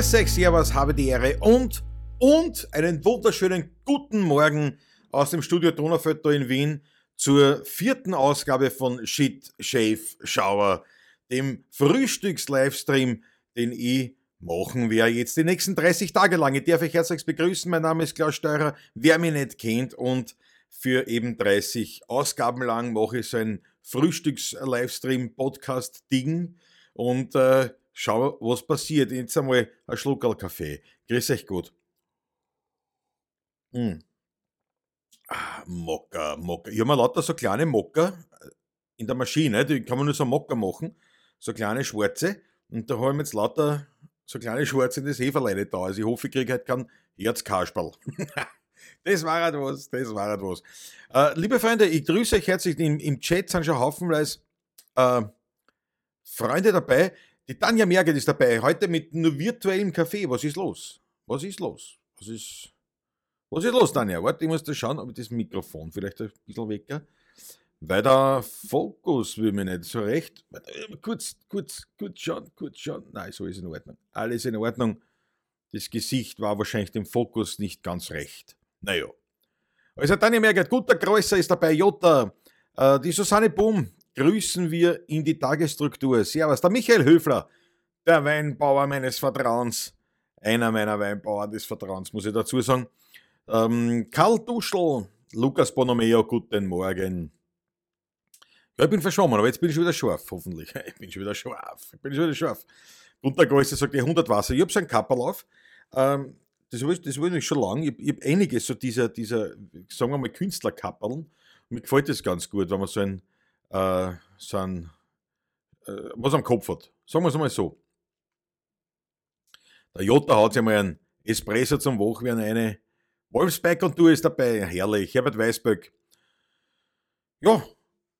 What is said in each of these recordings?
Grüß euch, Servus, habe die Ehre und, und einen wunderschönen guten Morgen aus dem Studio Donaufeld in Wien zur vierten Ausgabe von Shit, Shave, Shower, dem Frühstücks-Livestream, den ich machen werde jetzt die nächsten 30 Tage lang. Ich darf euch herzlich begrüßen. Mein Name ist Klaus Steurer. Wer mich nicht kennt und für eben 30 Ausgaben lang mache ich so ein Frühstücks-Livestream-Podcast-Ding und äh, schau, was passiert. Jetzt einmal ein Schluckerl Kaffee. Grüß euch gut. Mm. Ah, Mokka. Ich habe mir lauter so kleine Mokka in der Maschine, die kann man nur so Mokka machen, so kleine schwarze. Und da habe ich mir jetzt lauter so kleine schwarze in das Heferleine da. Also ich hoffe, ich kriege halt keinen Herzkasperl. das war halt was, das war halt was. Äh, liebe Freunde, ich grüße euch herzlich. Im, im Chat sind schon haufenweise äh, Freunde dabei. Die Tanja Merget ist dabei, heute mit nur virtuellem Kaffee. Was ist los? Was ist los? Was ist, was ist los, Tanja? Warte, ich muss da schauen, ob ich das Mikrofon vielleicht ein bisschen wecker. Weil der Fokus will mir nicht so recht. Kurz, kurz, kurz schauen, kurz schauen. Nein, so ist in Ordnung. Alles in Ordnung. Das Gesicht war wahrscheinlich dem Fokus nicht ganz recht. Naja. Also Tanja Merget, guter Größer ist dabei, Jota. Äh, die Susanne Boom, grüßen wir in die Tagesstruktur. Servus, der Michael Höfler, der Weinbauer meines Vertrauens. Einer meiner Weinbauer des Vertrauens, muss ich dazu sagen. Ähm, Karl Duschel, Lukas Bonomeo, guten Morgen. Ja, ich bin verschwommen, aber jetzt bin ich schon wieder scharf, hoffentlich. Ich bin schon wieder scharf. Ich bin schon wieder scharf. Gunter Größe sagt, 100 Wasser. Ich habe so ein Kapperl auf. Ähm, das will, das ich schon lange. Ich, ich habe einige so dieser, dieser, sagen wir mal, Künstlerkapperln. Mir gefällt das ganz gut, wenn man so ein, äh, ein, äh, was am Kopf hat. Sagen wir es mal so. Der Jota hat sich mal ein Espresso zum Wachwerden eine. Wolfsbeck und du ist dabei. Herrlich. Herbert Weißböck. Ja,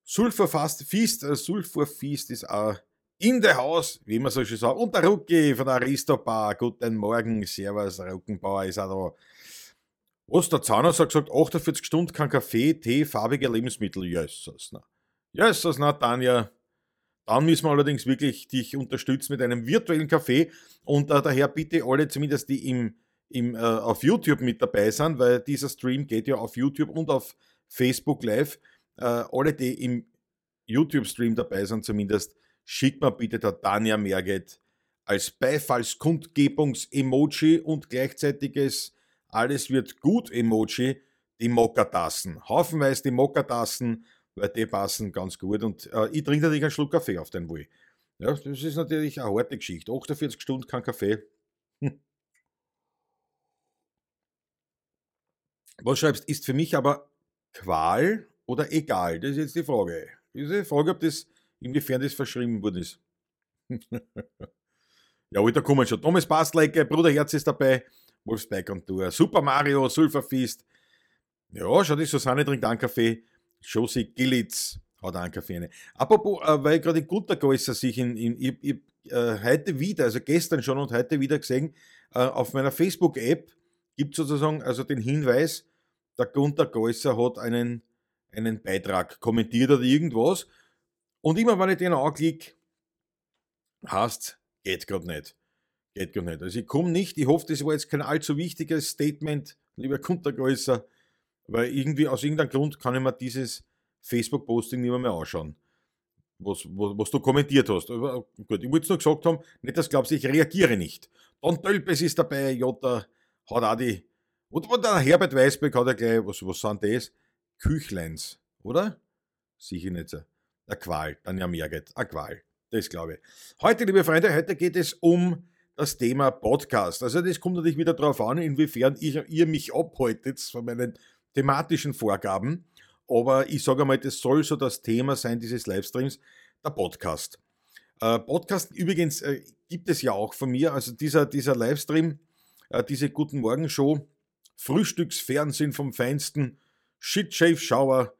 Sulfurfast, Feast, äh, Sulfurfeast ist auch in der Haus, wie man so schön sagt. Und der Rucki von der Aristobar. Guten Morgen, Servus, Ruckenbauer ist auch da. Was der Zahnarzt hat gesagt, 48 Stunden kein Kaffee, Tee, farbige Lebensmittel. Jesus, na. Jesus, na, Tanja. Dann müssen wir allerdings wirklich dich unterstützen mit einem virtuellen Kaffee. Und äh, daher bitte alle, zumindest die im, im, äh, auf YouTube mit dabei sind, weil dieser Stream geht ja auf YouTube und auf Facebook live. Äh, alle, die im YouTube-Stream dabei sind, zumindest, schickt mir bitte der Tanja Merget als Beifallskundgebungs-Emoji und gleichzeitiges Alles wird gut Emoji die Mokkatassen. Haufenweise die Mokkatassen, weil die passen ganz gut. Und äh, ich trinke natürlich einen Schluck Kaffee auf den Wohl. Ja, das ist natürlich eine harte Geschichte. 48 Stunden kein Kaffee. Hm. Was schreibst, ist für mich aber Qual oder egal? Das ist jetzt die Frage. Das ist die Frage, ob das, inwiefern das verschrieben worden ist. ja, da kommen schon. Thomas Bastleike, Bruder Herz ist dabei, Wolfsberg und du. Super Mario, Sulfurfist. Ja, schau, die Susanne trinkt einen Kaffee. Josie Gillitz hat. Eine. Apropos, äh, weil gerade Guter Größer sich in, in ich, ich, äh, heute wieder, also gestern schon und heute wieder gesehen, äh, auf meiner Facebook-App gibt sozusagen also den Hinweis, der Gunter Größer hat einen, einen Beitrag kommentiert oder irgendwas. Und immer wenn ich den anklicke, heißt geht gerade nicht. Geht gerade nicht. Also ich komme nicht, ich hoffe, das war jetzt kein allzu wichtiges Statement, lieber Gunter Größer, weil irgendwie aus irgendeinem Grund kann ich mir dieses Facebook-Posting nicht mehr, anschauen, was, was, was, du kommentiert hast. Aber gut, ich wollte es nur gesagt haben, nicht, dass du glaubst, ich reagiere nicht. Don Tölpes ist dabei, Jota hat auch die. Und, und der Herbert Weißbeck hat ja gleich, was, was sind das? Küchleins, oder? Sicher nicht so. Eine Qual, dann ja mehr geht. Eine Qual, das glaube ich. Heute, liebe Freunde, heute geht es um das Thema Podcast. Also das kommt natürlich wieder darauf an, inwiefern ich, ihr mich abhaltet von meinen thematischen Vorgaben. Aber ich sage einmal, das soll so das Thema sein dieses Livestreams, der Podcast. Äh, Podcast übrigens äh, gibt es ja auch von mir, also dieser, dieser Livestream, äh, diese Guten Morgen Show, Frühstücksfernsehen vom Feinsten, Shit Shave Shower,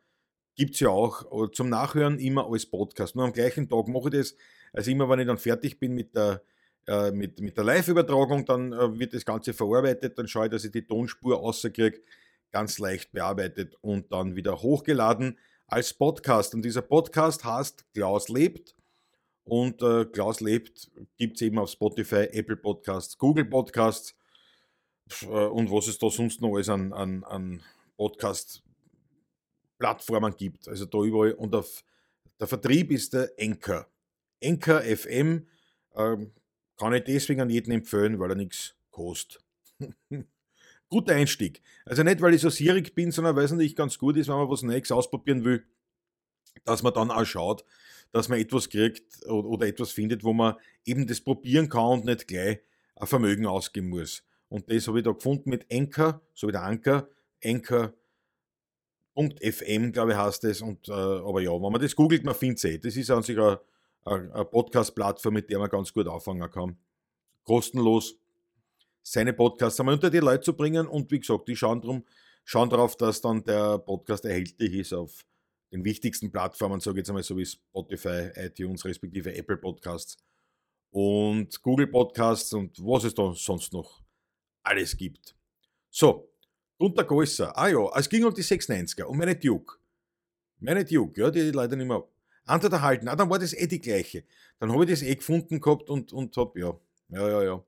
gibt es ja auch zum Nachhören immer als Podcast. Nur am gleichen Tag mache ich das. Also immer, wenn ich dann fertig bin mit der, mit, mit der Live-Übertragung, dann wird das Ganze verarbeitet, dann schaue ich, dass ich die Tonspur rauskriege ganz leicht bearbeitet und dann wieder hochgeladen als Podcast. Und dieser Podcast heißt Klaus lebt Und äh, Klaus lebt gibt es eben auf Spotify, Apple Podcasts, Google Podcasts äh, und was es da sonst noch alles an, an, an Podcast-Plattformen gibt. Also da überall. Und auf der Vertrieb ist der Anchor. Anchor FM äh, kann ich deswegen an jeden empfehlen, weil er nichts kostet. Guter Einstieg. Also nicht, weil ich so sierig bin, sondern weil es natürlich ganz gut ist, wenn man was Neues ausprobieren will, dass man dann auch schaut, dass man etwas kriegt oder, etwas findet, wo man eben das probieren kann und nicht gleich ein Vermögen ausgeben muss. Und das habe ich da gefunden mit Anchor, so wie der Anker, Anchor.fm, glaube ich, heißt das. Und, äh, aber ja, wenn man das googelt, man findet es eh. Das ist an sich eine, eine Podcast-Plattform, mit der man ganz gut anfangen kann. Kostenlos seine Podcasts einmal unter die Leute zu bringen. Und wie gesagt, die schauen, drum, schauen darauf, dass dann der Podcast erhältlich ist auf den wichtigsten Plattformen, sage ich jetzt einmal so wie Spotify, iTunes, respektive Apple Podcasts und Google Podcasts und was es da sonst noch alles gibt. So, Gunter Größer. Ah ja, es ging um die 690er, um meine Duke. Meine Duke, ja, die leider nicht mehr Antwort erhalten. Ah, dann war das eh die gleiche. Dann habe ich das eh gefunden gehabt und, und habe, ja, ja, ja, ja.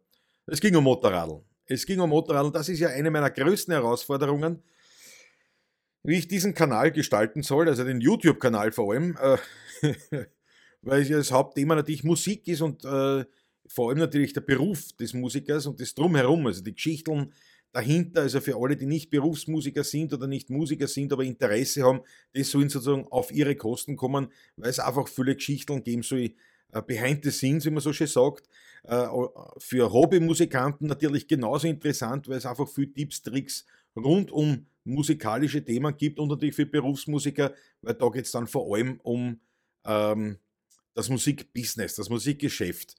Es ging um Motorradl. Es ging um Motorradl. Das ist ja eine meiner größten Herausforderungen, wie ich diesen Kanal gestalten soll, also den YouTube-Kanal vor allem, äh, weil ja das Hauptthema natürlich Musik ist und äh, vor allem natürlich der Beruf des Musikers und das Drumherum, also die Geschichten dahinter, also für alle, die nicht Berufsmusiker sind oder nicht Musiker sind, aber Interesse haben, das sollen sozusagen auf ihre Kosten kommen, weil es einfach viele Geschichten geben soll, äh, behind the scenes, wie man so schön sagt. Äh, für Hobbymusikanten natürlich genauso interessant, weil es einfach viele Tipps, Tricks rund um musikalische Themen gibt und natürlich für Berufsmusiker, weil da geht es dann vor allem um ähm, das Musikbusiness, das Musikgeschäft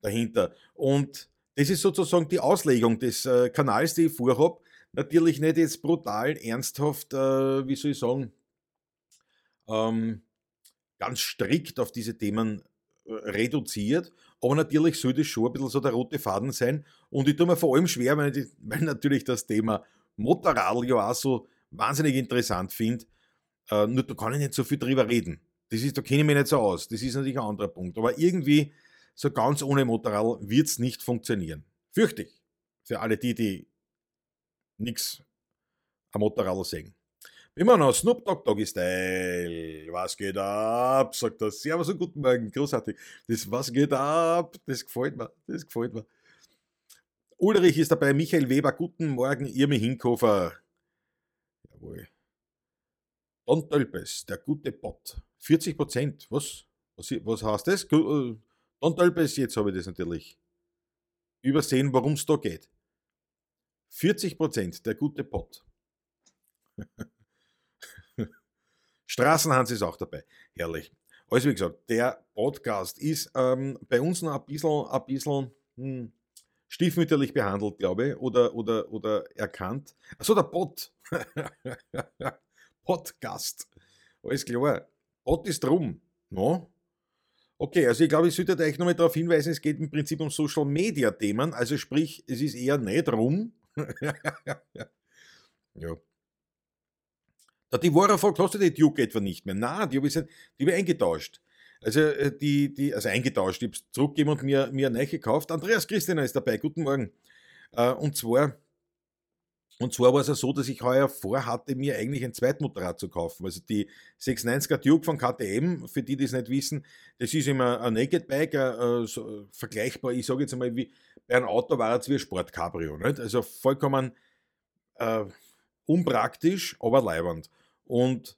dahinter. Und das ist sozusagen die Auslegung des äh, Kanals, die ich vorhabe. Natürlich nicht jetzt brutal, ernsthaft, äh, wie soll ich sagen, ähm, ganz strikt auf diese Themen reduziert, aber natürlich soll das schon ein bisschen so der rote Faden sein. Und ich tue mir vor allem schwer, weil, ich, weil natürlich das Thema Motorradl ja auch so wahnsinnig interessant finde. Äh, nur da kann ich nicht so viel drüber reden. Das ist, da kenne ich mich nicht so aus. Das ist natürlich ein anderer Punkt. Aber irgendwie, so ganz ohne Motorradl wird es nicht funktionieren. Fürchte ich. Für alle die, die nichts am Motorradl sehen. Immer noch Snoop Dogg Doggy Style. Was geht ab? Sagt er. Servus und guten Morgen. Großartig. Das Was geht ab? Das gefällt mir. Das gefällt mir. Ulrich ist dabei. Michael Weber. Guten Morgen. Irmi Hinkofer. Jawohl. Don Tölpes. Der gute Bot. 40 Prozent. Was? was? Was heißt das? Don Tölpes. Jetzt habe ich das natürlich übersehen, worum es da geht. 40 Prozent. Der gute Bot. Straßenhans ist auch dabei. Herrlich. Also wie gesagt, der Podcast ist ähm, bei uns noch ein bisschen, ein bisschen hm, stiefmütterlich behandelt, glaube ich, oder, oder, oder erkannt. Achso, der Pod. Podcast. Alles klar. Pod ist drum. No? Okay, also ich glaube, ich sollte euch nochmal darauf hinweisen, es geht im Prinzip um Social Media Themen, also sprich, es ist eher nicht rum. ja. Divora fragt, hast du die Duke etwa nicht mehr? Nein, die habe ich, die hab ich eingetauscht. Also, äh, die, die, also eingetauscht, ich habe es zurückgegeben und mir, mir eine gekauft. Andreas Christina ist dabei, guten Morgen. Äh, und zwar, und zwar war es ja so, dass ich heuer vorhatte, mir eigentlich ein Zweitmotorrad zu kaufen. Also die 690er Duke von KTM, für die, die es nicht wissen, das ist immer ein Naked Bike, äh, so, vergleichbar, ich sage jetzt einmal, wie bei einem Auto war es wie ein Sportcabrio. Also vollkommen äh, unpraktisch, aber leibend. Und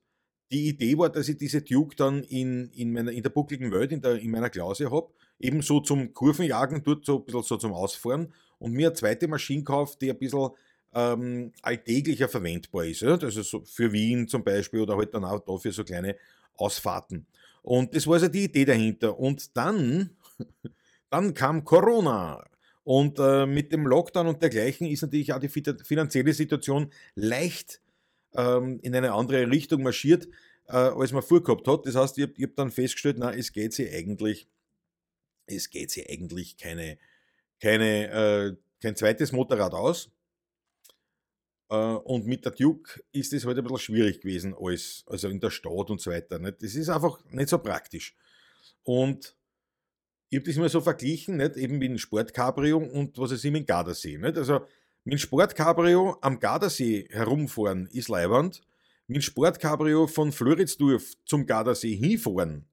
die Idee war, dass ich diese Duke dann in, in, meiner, in der buckligen Welt, in, der, in meiner Klause habe, ebenso zum Kurvenjagen, dort so ein bisschen so zum Ausfahren und mir eine zweite Maschine kaufe, die ein bisschen ähm, alltäglicher verwendbar ist. Ja? Also so für Wien zum Beispiel oder halt dann auch dafür so kleine Ausfahrten. Und das war also die Idee dahinter. Und dann, dann kam Corona. Und äh, mit dem Lockdown und dergleichen ist natürlich auch die finanzielle Situation leicht ähm, in eine andere Richtung marschiert, äh, als man vorgehabt hat. Das heißt, ich habe hab dann festgestellt, na, es geht sie eigentlich, es geht sie eigentlich keine, keine, äh, kein zweites Motorrad aus. Äh, und mit der Duke ist es halt ein bisschen schwierig gewesen, als, also in der Stadt und so weiter. Nicht? Das ist einfach nicht so praktisch. Und ich habe das immer so verglichen, nicht? eben mit dem Sportcabrio und was es ihm im Gardasee. Nicht? Also mit Sportcabrio am Gardasee herumfahren ist leibernd, mit Sportcabrio von Floridsdorf zum Gardasee hinfahren,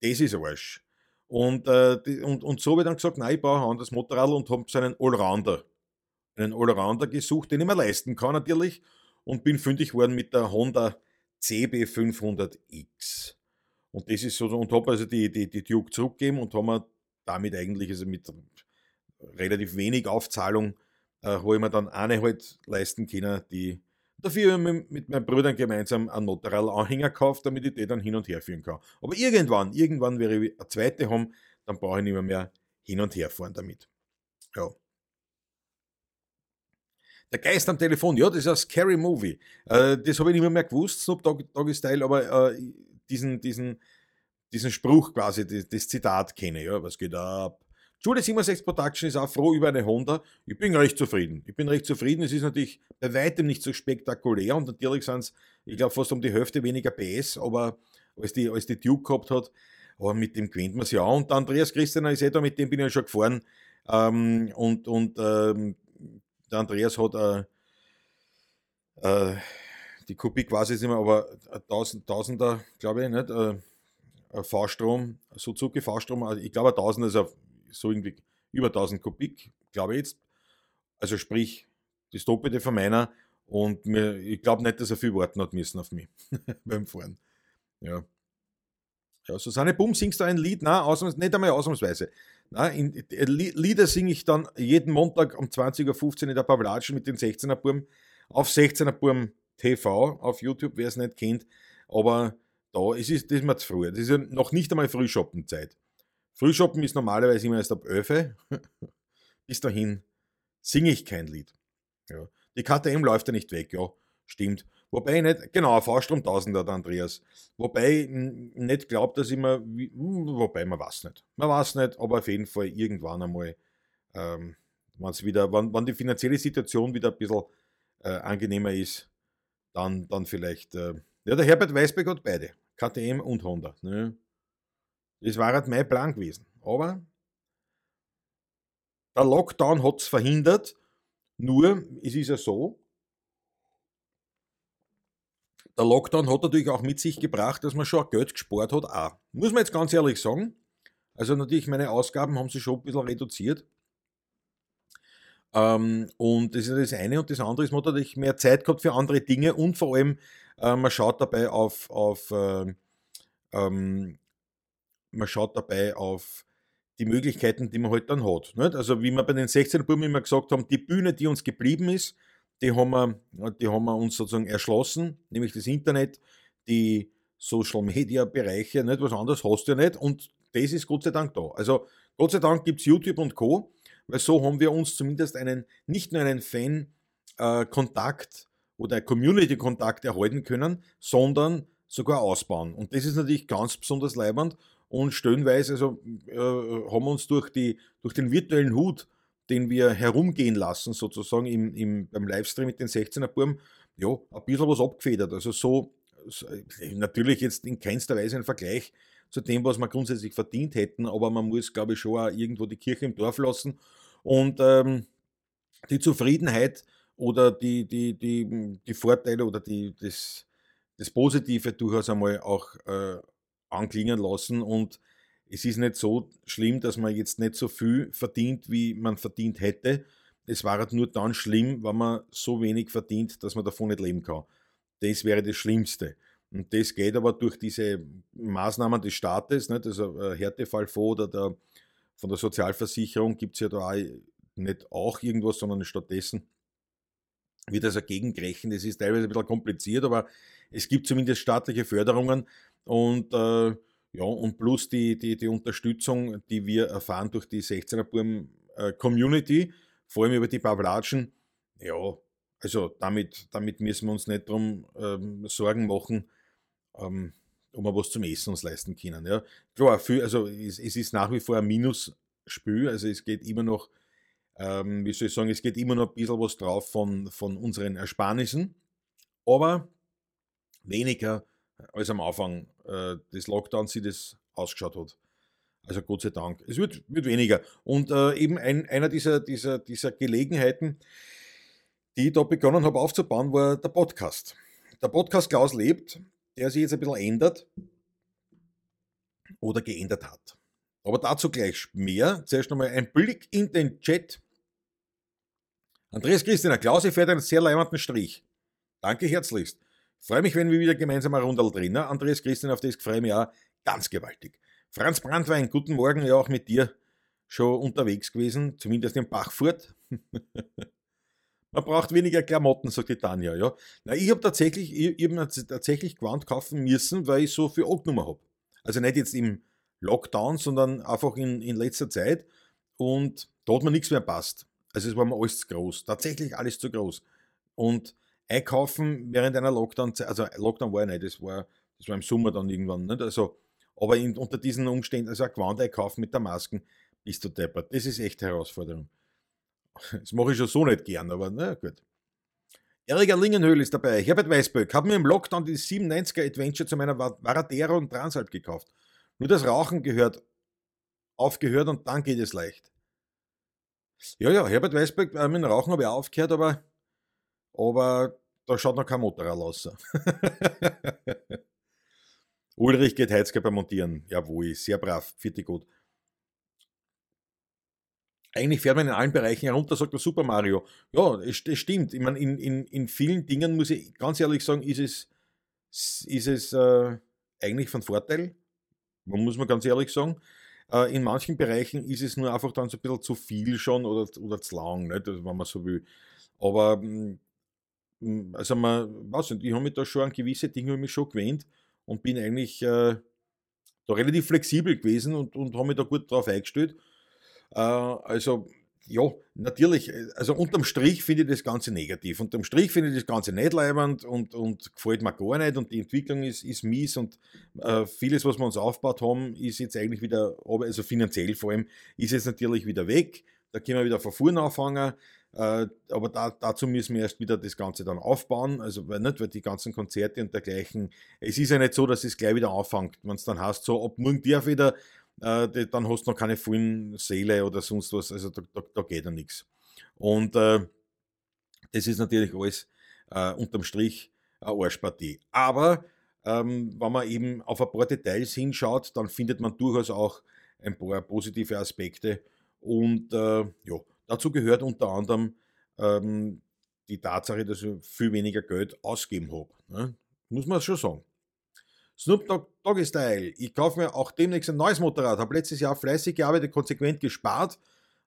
das ist Arsch. Und, äh, und, und so habe ich dann gesagt, nein, ich brauche ein anderes Motorrad und habe so einen Allrounder, einen Allrounder gesucht, den ich mir leisten kann natürlich und bin fündig geworden mit der Honda CB500X. Und das ist so, und habe also die, die, die Duke zurückgegeben und haben damit eigentlich, also mit relativ wenig Aufzahlung, äh, habe ich mir dann eine halt leisten können, die dafür mit, mit meinen Brüdern gemeinsam einen Motorrad-Anhänger gekauft, damit ich den dann hin und her führen kann. Aber irgendwann, irgendwann werde ich eine zweite haben, dann brauche ich nicht mehr, mehr hin und her fahren damit. Ja. Der Geist am Telefon, ja, das ist ein Scary Movie. Äh, das habe ich nicht mehr, mehr gewusst, Snoop Doggy Style, aber äh, diesen, diesen, diesen Spruch quasi, das, das Zitat kenne ich. Ja, was geht ab? Julie 67 Production ist auch froh über eine Honda. Ich bin recht zufrieden. Ich bin recht zufrieden. Es ist natürlich bei weitem nicht so spektakulär und natürlich sind es, ich glaube, fast um die Hälfte weniger PS, aber als die, als die Duke gehabt hat. Aber mit dem gewinnt man es ja. Und Andreas Christian ist eh da, mit dem bin ich ja schon gefahren. Ähm, und und ähm, der Andreas hat äh, äh, die Kubik quasi sind wir aber 1000, Tausender, glaube ich, nicht? Äh, V-Strom, Suzuki V-Strom, also ich glaube 1000 ist so irgendwie über 1000 Kubik, glaube ich jetzt. Also sprich, das Doppelte von meiner und mir, ich glaube nicht, dass er viel warten hat müssen auf mich beim Fahren. Ja. Ja, Susanne Bum, singst du ein Lied? Nein, ausnahms, nicht einmal ausnahmsweise. Nein, in, äh, Lieder singe ich dann jeden Montag um 20.15 Uhr in der Pavlatschen mit den 16er Burm auf 16er Burm TV auf YouTube, wer es nicht kennt. Aber da ist es das ist mir zu früh. Das ist ja noch nicht einmal Frühshoppenzeit. Frühshoppen ist normalerweise immer erst ab 11. Bis dahin singe ich kein Lied. Ja. Die KTM läuft ja nicht weg, ja, stimmt. Wobei ich nicht, genau, V-Strom 1000 der Andreas. Wobei ich nicht glaubt, dass ich mir, wobei man weiß nicht. Man weiß nicht, aber auf jeden Fall irgendwann einmal, ähm, wenn's wieder, wenn, wenn die finanzielle Situation wieder ein bisschen äh, angenehmer ist, dann, dann vielleicht. Äh, ja, der Herbert Weisberg hat beide, KTM und Honda. Ne? Das war halt mein Plan gewesen. Aber der Lockdown hat es verhindert. Nur, es ist ja so, der Lockdown hat natürlich auch mit sich gebracht, dass man schon Geld gespart hat. Auch. Muss man jetzt ganz ehrlich sagen. Also natürlich, meine Ausgaben haben sich schon ein bisschen reduziert. Ähm, und das ist das eine. Und das andere ist, man hat natürlich mehr Zeit gehabt für andere Dinge und vor allem, äh, man schaut dabei auf, auf äh, ähm, man schaut dabei auf die Möglichkeiten, die man halt dann hat. Nicht? Also wie wir bei den 16 Buben immer gesagt haben, die Bühne, die uns geblieben ist, die haben, wir, die haben wir uns sozusagen erschlossen, nämlich das Internet, die Social Media Bereiche, nicht was anderes hast du ja nicht und das ist Gott sei Dank da. Also Gott sei Dank gibt es YouTube und Co weil so haben wir uns zumindest einen, nicht nur einen Fan-Kontakt äh, oder Community-Kontakt erhalten können, sondern sogar ausbauen. Und das ist natürlich ganz besonders leibend und stellenweise also, äh, haben wir uns durch, die, durch den virtuellen Hut, den wir herumgehen lassen, sozusagen im, im, beim Livestream mit den 16er Burm, ja, ein bisschen was abgefedert. Also so, so, natürlich jetzt in keinster Weise ein Vergleich zu dem, was wir grundsätzlich verdient hätten, aber man muss, glaube ich, schon auch irgendwo die Kirche im Dorf lassen. Und ähm, die Zufriedenheit oder die, die, die, die Vorteile oder die, das, das Positive durchaus einmal auch äh, anklingen lassen. Und es ist nicht so schlimm, dass man jetzt nicht so viel verdient, wie man verdient hätte. Es war halt nur dann schlimm, wenn man so wenig verdient, dass man davon nicht leben kann. Das wäre das Schlimmste. Und das geht aber durch diese Maßnahmen des Staates, nicht? also äh, Härtefallfonds oder der, von der Sozialversicherung gibt es ja da auch nicht auch irgendwas, sondern stattdessen wird das gegengerechnet. Es ist teilweise ein bisschen kompliziert, aber es gibt zumindest staatliche Förderungen und äh, ja, und plus die, die, die Unterstützung, die wir erfahren durch die 16er Burm äh, Community, vor allem über die Pavlatschen, ja, also damit, damit müssen wir uns nicht darum ähm, Sorgen machen, ähm, ob wir was zum Essen uns leisten können. Ja. Klar, viel, also es, es, ist nach wie vor ein Minusspiel, also es geht immer noch, ähm, wie soll ich sagen, es geht immer noch ein bisschen was drauf von, von unseren Ersparnissen, aber weniger als am Anfang äh, des Lockdowns, wie das ausgeschaut hat. Also Gott sei Dank. Es wird, wird weniger. Und äh, eben ein, einer dieser, dieser, dieser Gelegenheiten, die ich da begonnen habe aufzubauen, war der Podcast. Der Podcast Klaus lebt, der sich jetzt ein bisschen ändert oder geändert hat. Aber dazu gleich mehr. Zuerst nochmal ein Blick in den Chat. Andreas Christian, Klaus, ich fährt einen sehr leimenden Strich. Danke herzlichst. Freue mich, wenn wir wieder gemeinsam eine Runde drehen. Andreas Christian, auf das freue ich mich auch ganz gewaltig. Franz Brandwein, guten Morgen, ja auch mit dir schon unterwegs gewesen, zumindest in Bachfurt. Man braucht weniger Klamotten, sagt die Tanja. Ja. Na, ich habe tatsächlich, ich, ich hab tatsächlich Gewand kaufen müssen, weil ich so viel angenommen habe. Also nicht jetzt im Lockdown, sondern einfach in, in letzter Zeit. Und da hat mir nichts mehr passt. Also es war mir alles zu groß. Tatsächlich alles zu groß. Und einkaufen während einer Lockdown-Zeit, also Lockdown war ja nicht, das war, das war im Sommer dann irgendwann, nicht? Also, aber in, unter diesen Umständen, also ein Gewand einkaufen mit der Masken, bist du deppert. Das ist echt Herausforderung. Das mache ich schon so nicht gern, aber na gut. Erika Lingenhöhl ist dabei. Herbert Weißböck hat mir im Lockdown die 97er Adventure zu meiner Varadero und Transalp gekauft. Nur das Rauchen gehört aufgehört und dann geht es leicht. Ja, ja, Herbert Weißböck, äh, mit dem Rauchen habe ich aufgehört, aber, aber da schaut noch kein Motorrad aus. Ulrich geht Heizkörper montieren. Jawohl, sehr brav, vierte gut. Eigentlich fährt man in allen Bereichen herunter, sagt der Super Mario. Ja, es, stimmt. Ich meine, in, in, in vielen Dingen muss ich ganz ehrlich sagen, ist es, ist es äh, eigentlich von Vorteil. Muss man ganz ehrlich sagen. Äh, in manchen Bereichen ist es nur einfach dann so ein bisschen zu viel schon oder, oder zu lang, nicht, wenn man so will. Aber mm, also man, weiß nicht, ich habe mich da schon an gewisse Dinge mich schon gewöhnt und bin eigentlich äh, da relativ flexibel gewesen und, und habe mich da gut drauf eingestellt. Äh, also, ja, natürlich, also unterm Strich finde ich das Ganze negativ. Unterm Strich finde ich das Ganze nicht leibend und, und gefällt mir gar nicht und die Entwicklung ist, ist mies und äh, vieles, was wir uns aufgebaut haben, ist jetzt eigentlich wieder, also finanziell vor allem, ist jetzt natürlich wieder weg. Da können wir wieder von vorne anfangen. Äh, aber da, dazu müssen wir erst wieder das Ganze dann aufbauen. Also weil nicht, weil die ganzen Konzerte und dergleichen, es ist ja nicht so, dass es gleich wieder anfängt. Wenn es dann heißt, so ab morgen darf wieder äh, dann hast du noch keine vollen Seele oder sonst was. Also da, da, da geht ja nichts. Und äh, das ist natürlich alles äh, unterm Strich eine Arschpartie. Aber ähm, wenn man eben auf ein paar Details hinschaut, dann findet man durchaus auch ein paar positive Aspekte. Und äh, ja, dazu gehört unter anderem ähm, die Tatsache, dass ich viel weniger Geld ausgeben habe. Ne? Muss man schon sagen. Snoop Dogg Doggy Style. Ich kaufe mir auch demnächst ein neues Motorrad. Habe letztes Jahr fleißig gearbeitet, konsequent gespart.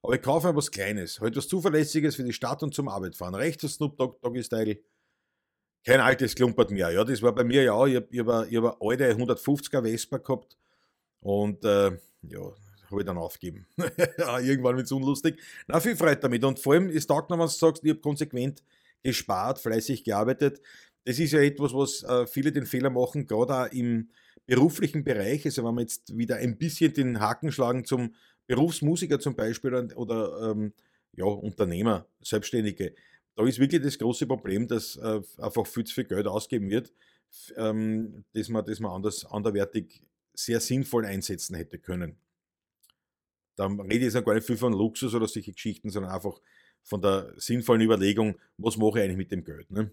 Aber ich kaufe mir was Kleines. Halt was Zuverlässiges für die Stadt und zum Arbeitfahren. Rechts das Snoop Dogg Doggy Style. Kein altes Klumpert mehr. Ja, das war bei mir ja auch. Ich habe hab, hab eine alte 150er Vespa gehabt. Und äh, ja, habe ich dann aufgegeben. Irgendwann wird es unlustig. Na, viel Freude damit. Und vor allem ist taugt noch, wenn du sagst, ich habe konsequent gespart, fleißig gearbeitet das ist ja etwas, was äh, viele den Fehler machen, gerade auch im beruflichen Bereich. Also wenn wir jetzt wieder ein bisschen den Haken schlagen zum Berufsmusiker zum Beispiel oder ähm, ja, Unternehmer, Selbstständige, da ist wirklich das große Problem, dass äh, einfach viel zu viel Geld ausgeben wird, ähm, das man, das man anders, anderwertig sehr sinnvoll einsetzen hätte können. Da rede ich jetzt gar nicht viel von Luxus oder solche Geschichten, sondern einfach von der sinnvollen Überlegung, was mache ich eigentlich mit dem Geld. Ne?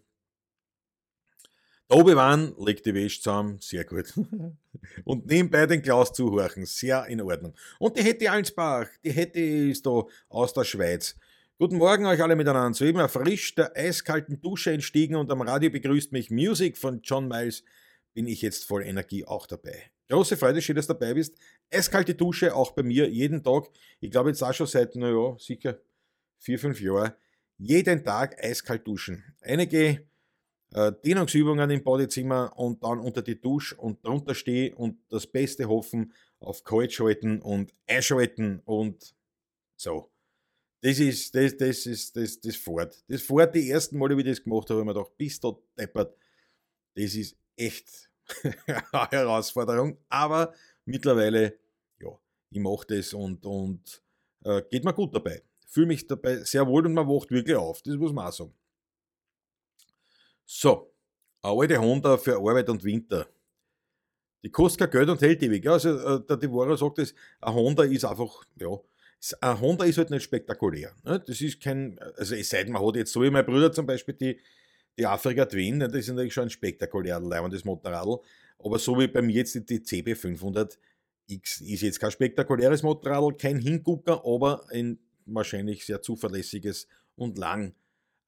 Der Obi-Wan legt die Wäsche zusammen, sehr gut. Und nebenbei den Klaus zuhorchen, sehr in Ordnung. Und die Hetty Alsbach, die Hetty ist da aus der Schweiz. Guten Morgen euch alle miteinander. Soeben erfrischt der eiskalten Dusche entstiegen und am Radio begrüßt mich Music von John Miles. Bin ich jetzt voll Energie auch dabei. Große Freude, schön, dass du dabei bist. Eiskalte Dusche auch bei mir jeden Tag. Ich glaube jetzt auch schon seit, naja, sicher vier, fünf Jahren. Jeden Tag eiskalt duschen. Einige äh, Dehnungsübungen im Badezimmer und dann unter die Dusche und drunter stehe und das Beste hoffen auf kalt schalten und einschalten und so. Das ist, das, das ist, das, das fort. Das fort die ersten Male, wie ich das gemacht habe, habe ich mir gedacht, bist du deppert. Das ist echt eine Herausforderung, aber mittlerweile, ja, ich mache das und, und äh, geht mir gut dabei. Fühle mich dabei sehr wohl und man wacht wirklich auf. Das muss man auch sagen. So, eine alte Honda für Arbeit und Winter. Die kostet kein Geld und hält ewig. Ja, also äh, der Devora sagt, das, ein Honda ist einfach, ja, ein Honda ist halt nicht spektakulär. Ne? Das ist kein, also es sei denn, man hat jetzt so wie mein Bruder zum Beispiel die, die Afrika Twin, ne? das ist natürlich schon ein spektakuläres leibendes Motorrad. Aber so wie bei mir jetzt die, die CB500X ist jetzt kein spektakuläres Motorrad, kein Hingucker, aber ein wahrscheinlich sehr zuverlässiges und lang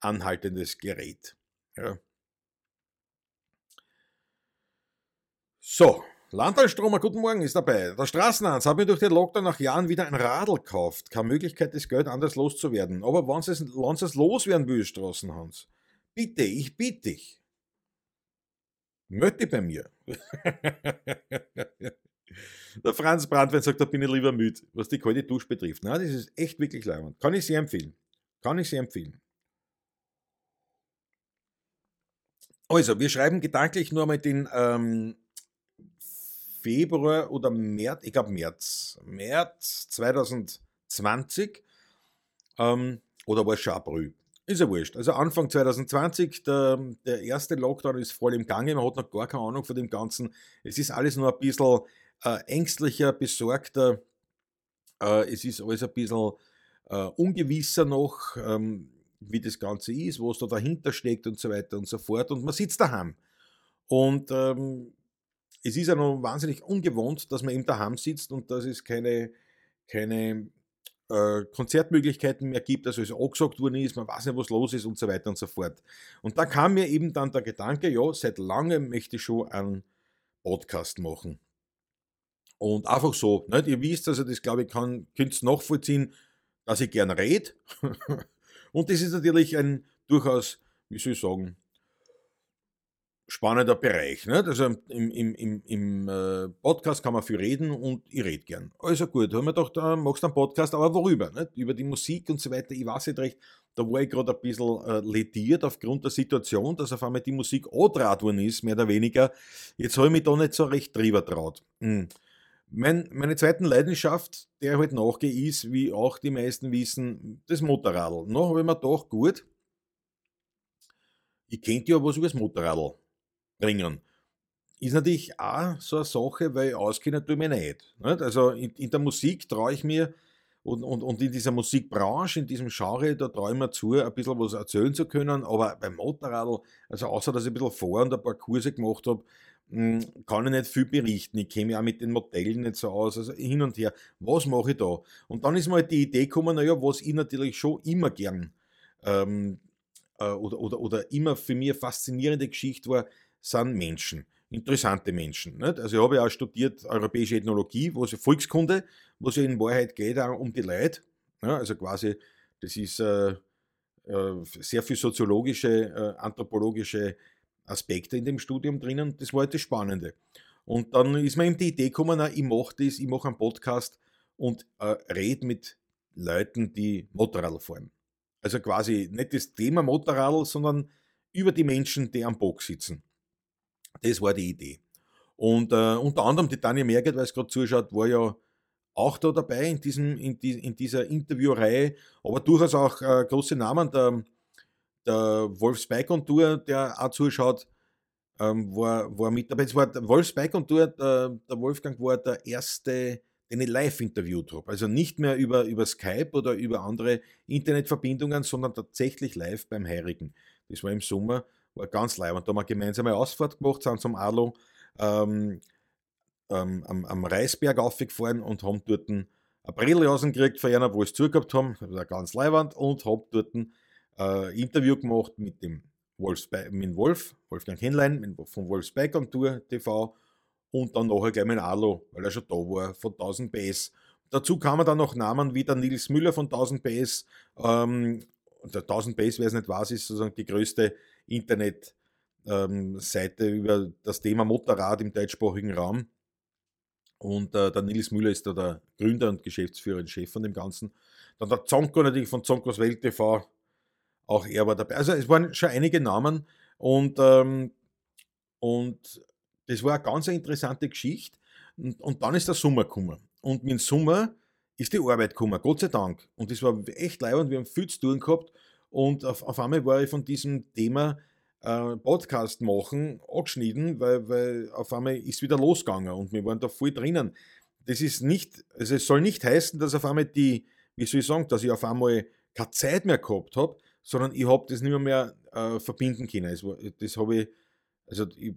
anhaltendes Gerät. Ja. So, Landalstromer, guten Morgen, ist dabei. Der Straßenarzt hat mir durch den Lockdown nach Jahren wieder ein Radl gekauft. Keine Möglichkeit, das Geld anders loszuwerden. Aber wenn sie es loswerden will, Straßenhans, bitte, ich bitte dich. Möchte bei mir. Der Franz Brandwein sagt, da bin ich lieber müde, was die kalte Dusche betrifft. Nein, das ist echt wirklich leibend. Kann ich sehr empfehlen. Kann ich sehr empfehlen. Also, wir schreiben gedanklich nur mal den ähm, Februar oder März, ich glaube März, März 2020 ähm, oder war es schon April? Ist ja wurscht. Also Anfang 2020, der, der erste Lockdown ist voll im Gange, man hat noch gar keine Ahnung von dem Ganzen. Es ist alles nur ein bisschen äh, ängstlicher, besorgter, äh, es ist alles ein bisschen äh, ungewisser noch, ähm, wie das Ganze ist, was da dahinter steckt und so weiter und so fort. Und man sitzt daheim. Und ähm, es ist ja noch wahnsinnig ungewohnt, dass man eben daheim sitzt und dass es keine, keine äh, Konzertmöglichkeiten mehr gibt, also es angesagt worden ist, man weiß nicht, was los ist und so weiter und so fort. Und da kam mir eben dann der Gedanke, ja, seit langem möchte ich schon einen Podcast machen. Und einfach so, nicht? ihr wisst, also das glaube ich, kann, könnt ihr nachvollziehen, dass ich gern rede. und das ist natürlich ein durchaus, wie soll ich sagen, spannender Bereich. Nicht? Also im, im, im, im äh, Podcast kann man viel reden und ich rede gern. Also gut, haben wir doch, da machst du einen Podcast, aber worüber? Nicht? Über die Musik und so weiter. Ich weiß nicht recht, da war ich gerade ein bisschen äh, lediert aufgrund der Situation, dass auf einmal die Musik antraut worden ist, mehr oder weniger. Jetzt habe ich mich da nicht so recht drüber traut. Hm. Mein, meine zweite Leidenschaft, der halt nachgehe, ist, wie auch die meisten wissen, das Motorradl. Noch habe ich mir gedacht, gut, ich könnte ja was über das Motorradl bringen. Ist natürlich auch so eine Sache, weil auskennen tue ich mich nicht. nicht? Also in, in, der Musik traue ich mir und, und, und in dieser Musikbranche, in diesem Genre, da traue ich mir zu, ein bisschen was erzählen zu können. Aber beim Motorradl, also außer dass ich ein bisschen vor und ein paar Kurse gemacht habe, hm, kann ich nicht viel berichten. Ich mich auch mit den Modellen nicht so aus. Also hin und her. Was mache ich da? Und dann ist mir halt die Idee gekommen, naja, was ich natürlich schon immer gern ähm, äh, oder, oder, oder immer für mich eine faszinierende Geschichte war, sind Menschen, interessante Menschen. Nicht? Also ich habe ja auch studiert europäische Ethnologie, wo es Volkskunde, wo es in Wahrheit geht auch um die Leute. Ja, also quasi, das ist äh, äh, sehr viel soziologische, äh, anthropologische Aspekte in dem Studium drinnen. Das war halt das Spannende. Und dann ist mir eben die Idee gekommen, ich mache das, ich mache einen Podcast und äh, rede mit Leuten, die Motorradl fahren. Also quasi nicht das Thema Motorradl, sondern über die Menschen, die am Bock sitzen. Das war die Idee. Und äh, unter anderem die Tanja Merget, weil es gerade zuschaut, war ja auch da dabei in, diesem, in, die, in dieser Interviewreihe, aber durchaus auch äh, große Namen. Der, der Wolf Tour, der auch zuschaut, ähm, war, war mit dabei. Es war der Wolf Spike on Tour, der, der Wolfgang war der erste, den ich live interviewt habe. Also nicht mehr über, über Skype oder über andere Internetverbindungen, sondern tatsächlich live beim Heirigen. Das war im Sommer war ganz leid. Und da haben wir gemeinsam eine Ausfahrt gemacht, sind zum Adlo ähm, ähm, am, am Reisberg aufgefahren und haben dort eine Brille rausgekriegt von einer, wo es zugehabt haben, das war ganz leibend, und habe dort ein äh, Interview gemacht mit dem Wolf, mit Wolf, Wolfgang Henlein von Wolfs Bike on Tour TV und dann nachher gleich mein Alo, weil er schon da war, von 1000 PS. Dazu kamen dann noch Namen wie der Nils Müller von 1000 PS. Ähm, der 1000 PS, wer es nicht weiß, ist sozusagen die größte Internetseite ähm, über das Thema Motorrad im deutschsprachigen Raum. Und äh, der Nils Müller ist da der Gründer und Geschäftsführer und Chef von dem Ganzen. Dann der Zonko natürlich von Zonkos Welt TV, auch er war dabei. Also es waren schon einige Namen und, ähm, und das war eine ganz interessante Geschichte. Und, und dann ist der Sommer gekommen. Und mit dem Sommer ist die Arbeit gekommen, Gott sei Dank. Und das war echt leid und wir haben viel zu tun gehabt. Und auf, auf einmal war ich von diesem Thema äh, Podcast machen, angeschnitten, weil, weil auf einmal ist wieder losgegangen und wir waren da voll drinnen. Das ist nicht, also es soll nicht heißen, dass auf einmal die, wie soll ich sagen, dass ich auf einmal keine Zeit mehr gehabt habe, sondern ich habe das nicht mehr, mehr äh, verbinden können. Das, das habe ich, also ich,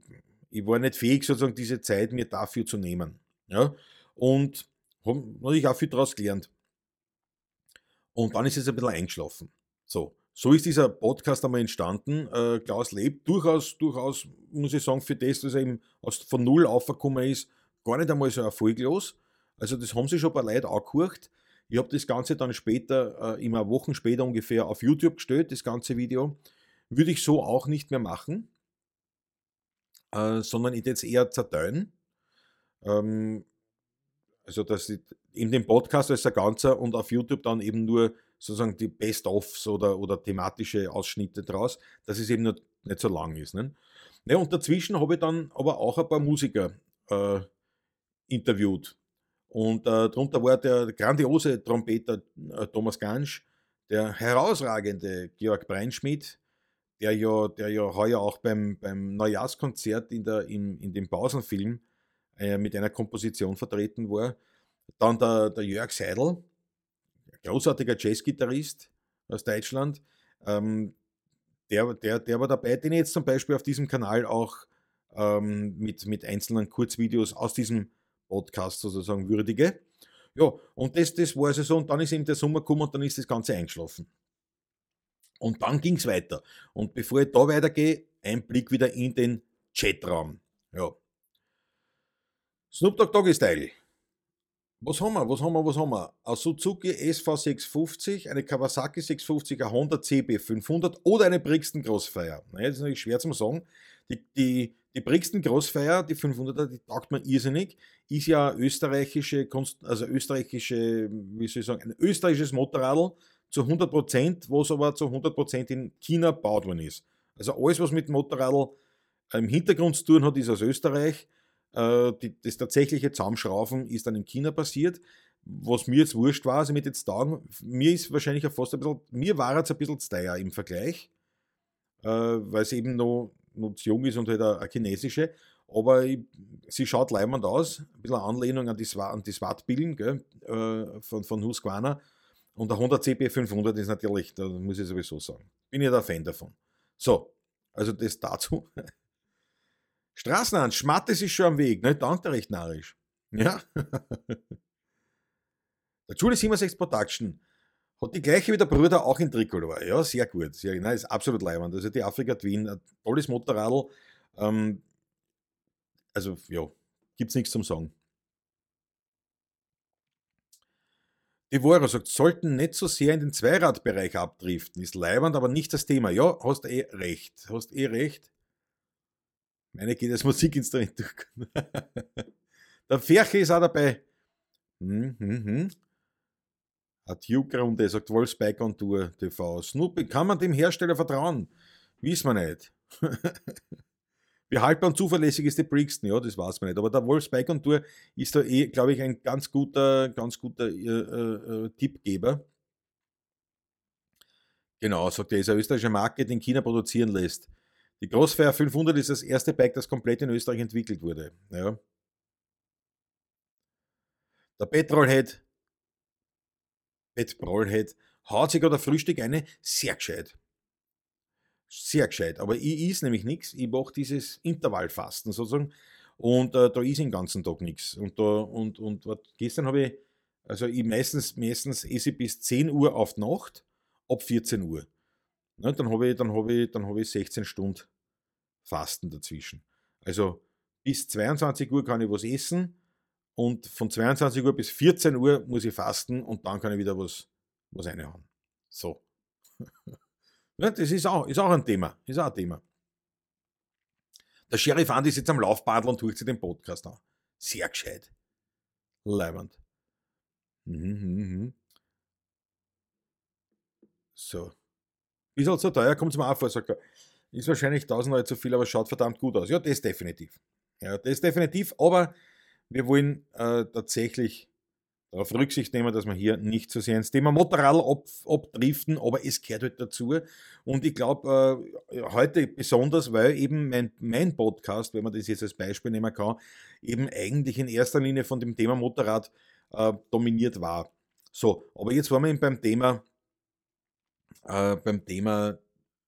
ich, war nicht fähig, sozusagen diese Zeit mir dafür zu nehmen. Ja? Und habe natürlich auch viel daraus gelernt. Und dann ist es ein bisschen eingeschlafen. So, so ist dieser Podcast einmal entstanden. Äh, Klaus lebt durchaus, durchaus, muss ich sagen, für das, dass er eben aus, von Null aufgekommen ist, gar nicht einmal so erfolglos. Also das haben sich schon ein paar Leute angehört. Ich habe das Ganze dann später, äh, immer Wochen später ungefähr, auf YouTube gestellt, das ganze Video. Würde ich so auch nicht mehr machen, äh, sondern ich jetzt eher zerteilen. Ähm, also dass ich in dem Podcast als ein Ganzer und auf YouTube dann eben nur sozusagen die Best-ofs oder, oder thematische Ausschnitte draus, dass es eben nicht, nicht so lang ist. Ne? Ja, und dazwischen habe ich dann aber auch ein paar Musiker äh, interviewt. Und äh, darunter war der grandiose Trompeter äh, Thomas Gansch, der herausragende Georg Breinschmidt, der ja, der ja heuer auch beim, beim Neujahrskonzert in, der, in, in dem Pausenfilm äh, mit einer Komposition vertreten war. Dann der, der Jörg Seidel, großartiger Jazzgitarrist aus Deutschland. Ähm, der, der, der war dabei, den ich jetzt zum Beispiel auf diesem Kanal auch ähm, mit, mit einzelnen Kurzvideos aus diesem Podcast sozusagen würdige. Ja, und das, das war also so, und dann ist eben der Sommer gekommen und dann ist das Ganze eingeschlafen. Und dann ging es weiter. Und bevor ich da weitergehe, ein Blick wieder in den Chatraum. Ja. Snoop Dogg Doggy Style. Was haben wir, was haben wir, was haben wir? Ein Suzuki SV650, eine Kawasaki 650, ein Honda CB500 oder eine Brixton Großfeier. Naja, das ist natürlich schwer zu sagen. Die, die, die Brixton Großfeier, die 500er, die taugt man irrsinnig. Ist ja österreichische, also österreichische, wie soll ich sagen, ein österreichisches Motorradl zu 100%, was aber zu 100% in China gebaut worden ist. Also alles, was mit Motorradl im Hintergrund zu tun hat, ist aus Österreich. Äh, das tatsächliche Zusammenschrauben ist dann in China passiert. Was mir jetzt wurscht war, also mit jetzt Tagen, mir ist wahrscheinlich fast ein bisschen, mir war es ein bisschen zu teuer im Vergleich, äh, weil es eben noch noch zu jung ist und halt eine, eine chinesische. Aber ich, sie schaut leimend aus. Ein bisschen Anlehnung an die, an die SWAT-Billen äh, von, von Husqvarna. Und der Honda CB500 ist natürlich, da muss ich sowieso sagen, bin ich der Fan davon. So, also das dazu. Straßenhand, Schmattes ist schon am Weg, ne? Dank der recht narrisch. Ja. der Julie 67 Production hat die gleiche wie der Bruder auch in Tricolor. Ja, sehr gut. Sehr, nein, ist absolut leibend. Also die Afrika Twin, ein tolles Motorradl. Ähm, also ja, gibt es nichts zum Sagen. Die Vora sagt, sollten nicht so sehr in den Zweiradbereich abdriften. Ist leibend, aber nicht das Thema. Ja, hast eh recht. Hast eh recht. Meine geht das Musikinstrument durch. der Ferche ist auch dabei. Hm, hm, hm. Duke-Runde, sagt Wolfsbike on Tour TV. Snoopy, kann man dem Hersteller vertrauen? Wissen wir nicht. Wie haltbar und zuverlässig ist die Brixton? Ja, das weiß man nicht. Aber der Wolfsbike on Tour ist da eh, glaube ich, ein ganz guter, ganz guter äh, äh, äh, Tippgeber. Genau, sagt er, ist eine österreichische Marke, die in China produzieren lässt. Die Crossfire 500 ist das erste Bike, das komplett in Österreich entwickelt wurde. Ja. Der Petrolhead Pat Brollhead haut sich gerade Frühstück eine, sehr gescheit. Sehr gescheit. Aber ich is nämlich nichts. Ich mache dieses Intervallfasten sozusagen. Und äh, da ist den ganzen Tag nichts. Und, da, und, und wat, gestern habe ich, also ich meistens, meistens esse ich bis 10 Uhr auf Nacht, ab 14 Uhr. Ne, dann habe ich, dann hab ich, hab ich 16 Stunden Fasten dazwischen. Also bis 22 Uhr kann ich was essen und von 22 Uhr bis 14 Uhr muss ich fasten und dann kann ich wieder was, was reinhauen. So. ja, das ist auch, ist auch ein Thema. Ist auch ein Thema. Der Sheriff Andi sitzt am Laufbadel und hört sich den Podcast an. Sehr gescheit. Leibend. Mhm, mhm, mhm. So. Ist halt so teuer, kommt auch vor, sagt er. Ist wahrscheinlich 1000 Euro zu viel, aber schaut verdammt gut aus. Ja, das definitiv. Ja, das definitiv, aber wir wollen äh, tatsächlich darauf Rücksicht nehmen, dass wir hier nicht so sehr ins Thema Motorrad ab, abdriften, aber es gehört halt dazu. Und ich glaube, äh, heute besonders, weil eben mein, mein Podcast, wenn man das jetzt als Beispiel nehmen kann, eben eigentlich in erster Linie von dem Thema Motorrad äh, dominiert war. So, aber jetzt waren wir eben beim Thema, äh, beim Thema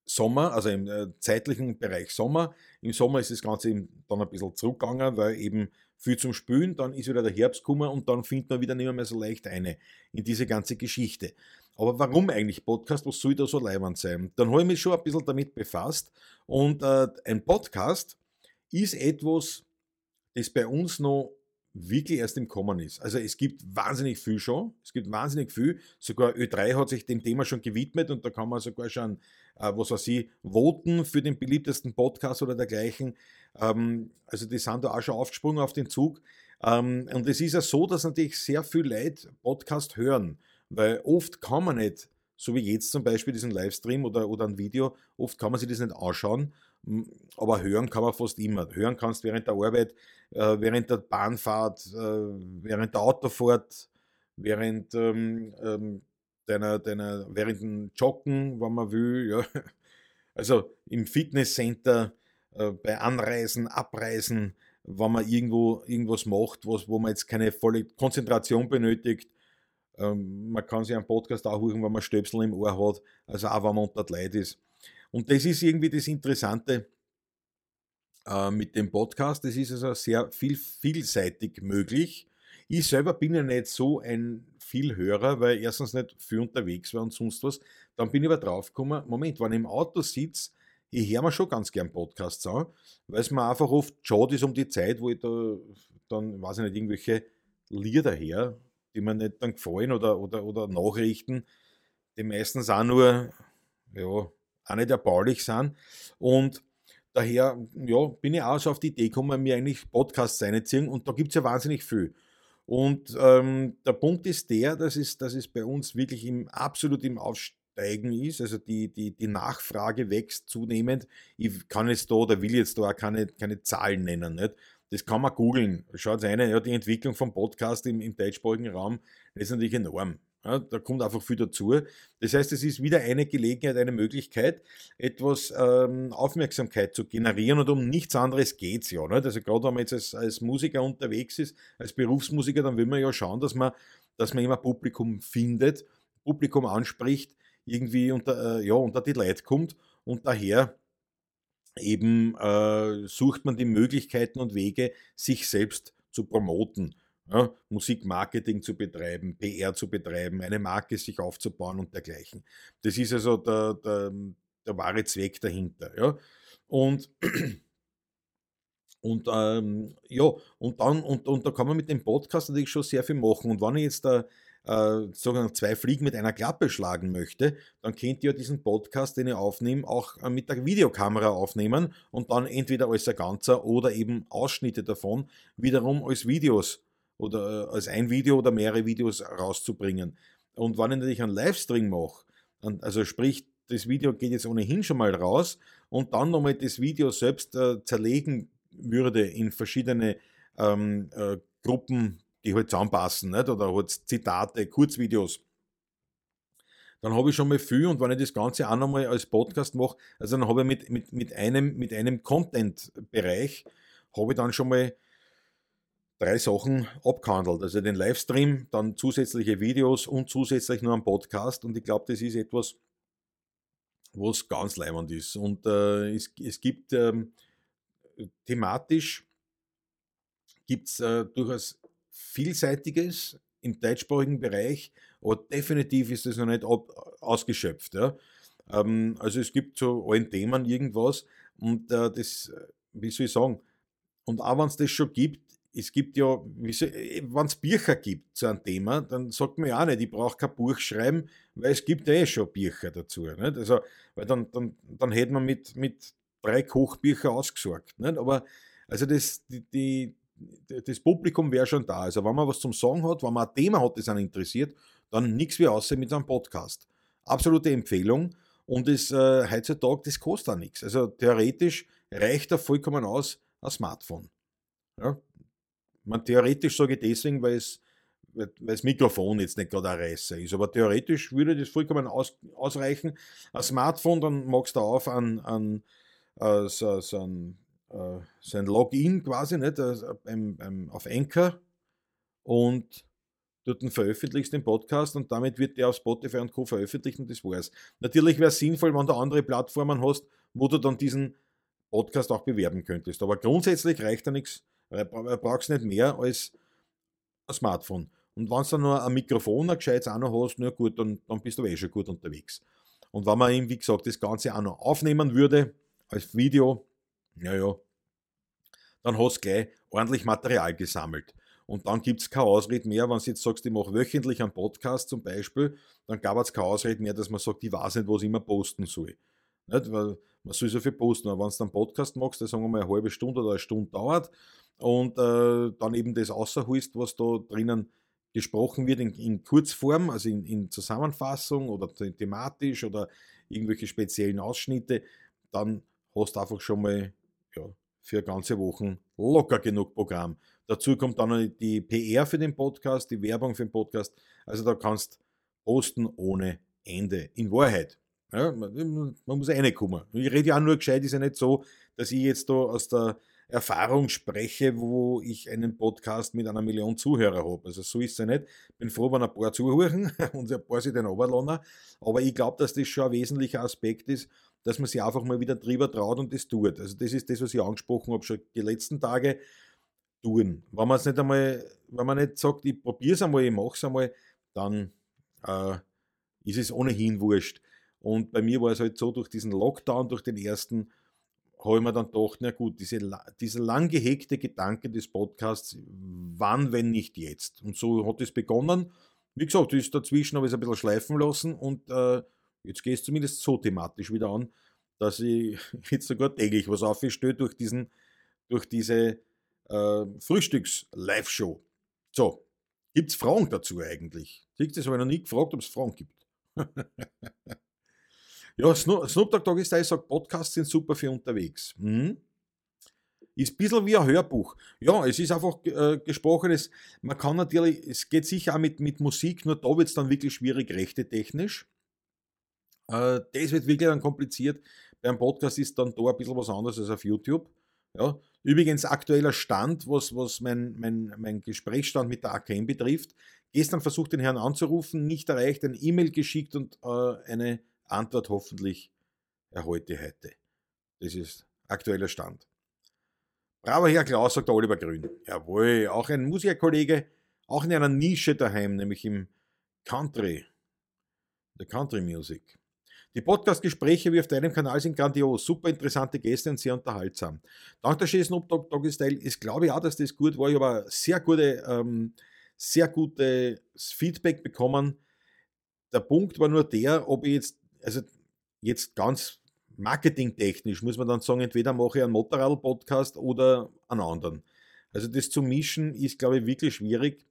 Sommer, also im äh, zeitlichen Bereich Sommer. Im Sommer ist das Ganze eben dann ein bisschen zurückgegangen, weil eben viel zum Spülen, dann ist wieder der Herbst gekommen und dann findet man wieder nicht mehr so leicht eine in diese ganze Geschichte. Aber warum eigentlich Podcast? Was soll da so leibend sein? Dann habe ich mich schon ein bisschen damit befasst und äh, ein Podcast ist etwas, das bei uns noch wirklich erst im Kommen ist. Also es gibt wahnsinnig viel schon, es gibt wahnsinnig viel. Sogar Ö3 hat sich dem Thema schon gewidmet und da kann man sogar schon, äh, was weiß ich, voten für den beliebtesten Podcast oder dergleichen. Ähm, also die sind da auch schon aufgesprungen auf den Zug. Ähm, und es ist ja so, dass natürlich sehr viel Leute Podcast hören, weil oft kann man nicht, so wie jetzt zum Beispiel diesen Livestream oder, oder ein Video, oft kann man sich das nicht anschauen aber hören kann man fast immer. Hören kannst während der Arbeit, äh, während der Bahnfahrt, äh, während der Autofahrt, während ähm, ähm, deiner, deiner, während dem Joggen, wenn man will, ja. Also im Fitnesscenter, äh, bei Anreisen, Abreisen, wenn man irgendwo irgendwas macht, was, wo man jetzt keine volle Konzentration benötigt. Ähm, man kann sich einen Podcast auch hören, wenn man Stöpsel im Ohr hat, also auch wenn man unter Leid ist. Und das ist irgendwie das Interessante äh, mit dem Podcast. Das ist also sehr viel, vielseitig möglich. Ich selber bin ja nicht so ein Vielhörer, weil erstens nicht viel unterwegs war und sonst was. Dann bin ich aber draufgekommen, Moment, wenn ich im Auto sitze, ich höre mir schon ganz gern Podcasts an, weil es mir einfach oft schade ist um die Zeit, wo ich da dann, weiß ich nicht, irgendwelche Lieder her, die mir nicht dann gefallen oder, oder, oder Nachrichten, die meistens auch nur, ja, auch nicht erbaulich sind. Und daher ja, bin ich auch so auf die Idee gekommen, mir eigentlich Podcasts reinziehen und da gibt es ja wahnsinnig viel. Und ähm, der Punkt ist der, dass es, dass es bei uns wirklich im, absolut im Aufsteigen ist. Also die, die, die Nachfrage wächst zunehmend. Ich kann jetzt da oder will jetzt da auch keine, keine Zahlen nennen. Nicht? Das kann man googeln. Schaut eine, ja, die Entwicklung vom Podcast im, im deutschsprachigen Raum ist natürlich enorm. Ja, da kommt einfach viel dazu. Das heißt, es ist wieder eine Gelegenheit, eine Möglichkeit, etwas ähm, Aufmerksamkeit zu generieren und um nichts anderes geht es ja. Nicht? Also gerade wenn man jetzt als, als, Musiker unterwegs ist, als Berufsmusiker, dann will man ja schauen, dass man, dass man immer Publikum findet, Publikum anspricht, irgendwie unter, äh, ja, unter die Leute kommt und daher eben äh, sucht man die Möglichkeiten und Wege, sich selbst zu promoten ja, Musikmarketing zu betreiben, PR zu betreiben, eine Marke sich aufzubauen und dergleichen. Das ist also der, der, der wahre Zweck dahinter. Ja. Und, und ähm, ja, und dann, und, und da kann man mit dem Podcast natürlich schon sehr viel machen. Und wenn ich jetzt da äh, sozusagen zwei Fliegen mit einer Klappe schlagen möchte, dann könnt ihr diesen Podcast, den ich aufnehme, auch äh, mit der Videokamera aufnehmen und dann entweder als ein ganzer oder eben Ausschnitte davon wiederum als Videos oder äh, als ein Video oder mehrere Videos rauszubringen. Und wenn ich natürlich einen Livestream mache, also sprich, das Video geht jetzt ohnehin schon mal raus und dann nochmal das Video selbst äh, zerlegen würde in verschiedene ähm, äh, Gruppen, die halt zusammenpassen, nicht? oder halt Zitate, Kurzvideos, dann habe ich schon mal viel und wenn ich das Ganze auch nochmal als Podcast mache, also dann habe ich mit, mit, mit einem, mit einem Content-Bereich, habe ich dann schon mal drei Sachen abgehandelt. Also den Livestream, dann zusätzliche Videos und zusätzlich nur ein Podcast. Und ich glaube, das ist etwas, was ganz leimend ist. Und äh, es, es gibt ähm, thematisch gibt es äh, durchaus Vielseitiges im deutschsprachigen Bereich, aber definitiv ist es noch nicht ausgeschöpft. Ja? Ähm, also es gibt zu allen Themen irgendwas und äh, das, wie soll ich sagen, und auch wenn es das schon gibt, es gibt ja, äh, wenn es Bücher gibt zu einem Thema, dann sagt man ja auch nicht, ich brauche kein Buch schreiben, weil es gibt ja eh schon Bücher dazu. Nicht? Also, weil dann, dann, dann hätte man mit, mit drei Kochbücher ausgesorgt. Nicht? Aber also das, die, die, das Publikum wäre schon da. Also wenn man was zum Sagen hat, wenn man ein Thema hat, das einen interessiert, dann nichts wie außer mit einem Podcast. Absolute Empfehlung. Und das, äh, heutzutage, das kostet auch nichts. Also theoretisch reicht da vollkommen aus ein Smartphone. Ja, man theoretisch sage ich deswegen, weil es, weil das Mikrofon jetzt nicht gerade ein Reißer ist. Aber theoretisch würde das vollkommen aus, ausreichen. Ein Smartphone, dann machst du auf an, an uh, so, so, ein, uh, so Login quasi, nicht? Also beim, beim, auf Anchor und dort veröffentlichst den Podcast und damit wird der auf Spotify und Co. veröffentlicht und das war's. Natürlich wäre es sinnvoll, wenn du andere Plattformen hast, wo du dann diesen Podcast auch bewerben könntest. Aber grundsätzlich reicht da nichts, brauchst nicht mehr als ein Smartphone. Und wenn du dann noch ein Mikrofon, ein gescheites auch noch hast, na gut, dann, dann bist du eh schon gut unterwegs. Und wenn man eben, wie gesagt, das Ganze auch noch aufnehmen würde, als Video, naja, dann hast du gleich ordentlich Material gesammelt. Und dann gibt es keine Ausrede mehr, wenn du jetzt sagst, ich mache wöchentlich einen Podcast zum Beispiel, dann gab es keine Ausrede mehr, dass man sagt, ich weiß nicht, was ich immer posten soll. Nicht? Weil man soll so viel posten, aber wenn du einen Podcast machst, der sagen wir mal eine halbe Stunde oder eine Stunde dauert und äh, dann eben das außerholst, was da drinnen gesprochen wird in, in Kurzform, also in, in, Zusammenfassung oder thematisch oder irgendwelche speziellen Ausschnitte, dann hast du einfach schon mal ja, für ganze Wochen locker genug Programm. Dazu kommt dann die PR für den Podcast, die Werbung für den Podcast. Also da kannst posten ohne Ende. In Wahrheit. Ja, man, man muss reinkommen. Ich rede ja auch nur gescheit, ist ja nicht so, dass ich jetzt da aus der Erfahrung spreche, wo ich einen Podcast mit einer Million Zuhörer habe. Also so ist es ja nicht. Bin froh, wenn ein paar zuhören und ein paar sich den runterlassen. Aber ich glaube, dass das schon ein wesentlicher Aspekt ist, dass man sich einfach mal wieder drüber traut und das tut. Also das ist das, was ich angesprochen habe, schon die letzten Tage tun. Wenn man es nicht einmal, wenn man nicht sagt, ich probiere es einmal, ich mache es einmal, dann äh, ist es ohnehin wurscht. Und bei mir war es halt so, durch diesen Lockdown, durch den ersten, habe ich mir dann gedacht, na gut, diese, dieser lang gehegte Gedanke des Podcasts, wann, wenn nicht jetzt? Und so hat es begonnen. Wie gesagt, ist dazwischen habe ich es ein bisschen schleifen lassen und äh, jetzt geht es zumindest so thematisch wieder an, dass ich jetzt sogar täglich was aufstelle durch, durch diese äh, Frühstücks-Live-Show. So, gibt es Fragen dazu eigentlich? Siehst du, das habe ich noch nie gefragt, ob es Fragen gibt. ja, Snoop, Snoop Dogg ist da, ich sage, Podcasts sind super für unterwegs. Hm? Ist ein bisschen wie ein Hörbuch. Ja, es ist einfach äh, gesprochenes. Man kann natürlich, es geht sicher auch mit, mit Musik, nur da wird es dann wirklich schwierig, rechte technisch. Äh, das wird wirklich dann kompliziert. Beim Podcast ist dann da ein bisschen was anderes als auf YouTube. Ja, Übrigens aktueller Stand, was, was mein, mein, mein Gesprächsstand mit der AKM betrifft. Gestern versucht den Herrn anzurufen, nicht erreicht, ein E-Mail geschickt und äh, eine Antwort hoffentlich erhalte heute. Das ist aktueller Stand. Braver Herr Klaus, sagt der Oliver Grün. Jawohl, auch ein Musikerkollege, auch in einer Nische daheim, nämlich im Country, der Country Music. Die Podcast-Gespräche wie auf deinem Kanal sind grandios, super interessante Gäste und sehr unterhaltsam. Dank der schönen Snoop Dogg Doggy Style ist, glaube ich auch, dass das gut war. Ich habe sehr gute, ähm, sehr gutes Feedback bekommen. Der Punkt war nur der, ob ich jetzt, also jetzt ganz marketingtechnisch, muss man dann sagen, entweder mache ich einen Motorrad-Podcast oder einen anderen. Also das zu mischen ist, glaube ich, wirklich schwierig.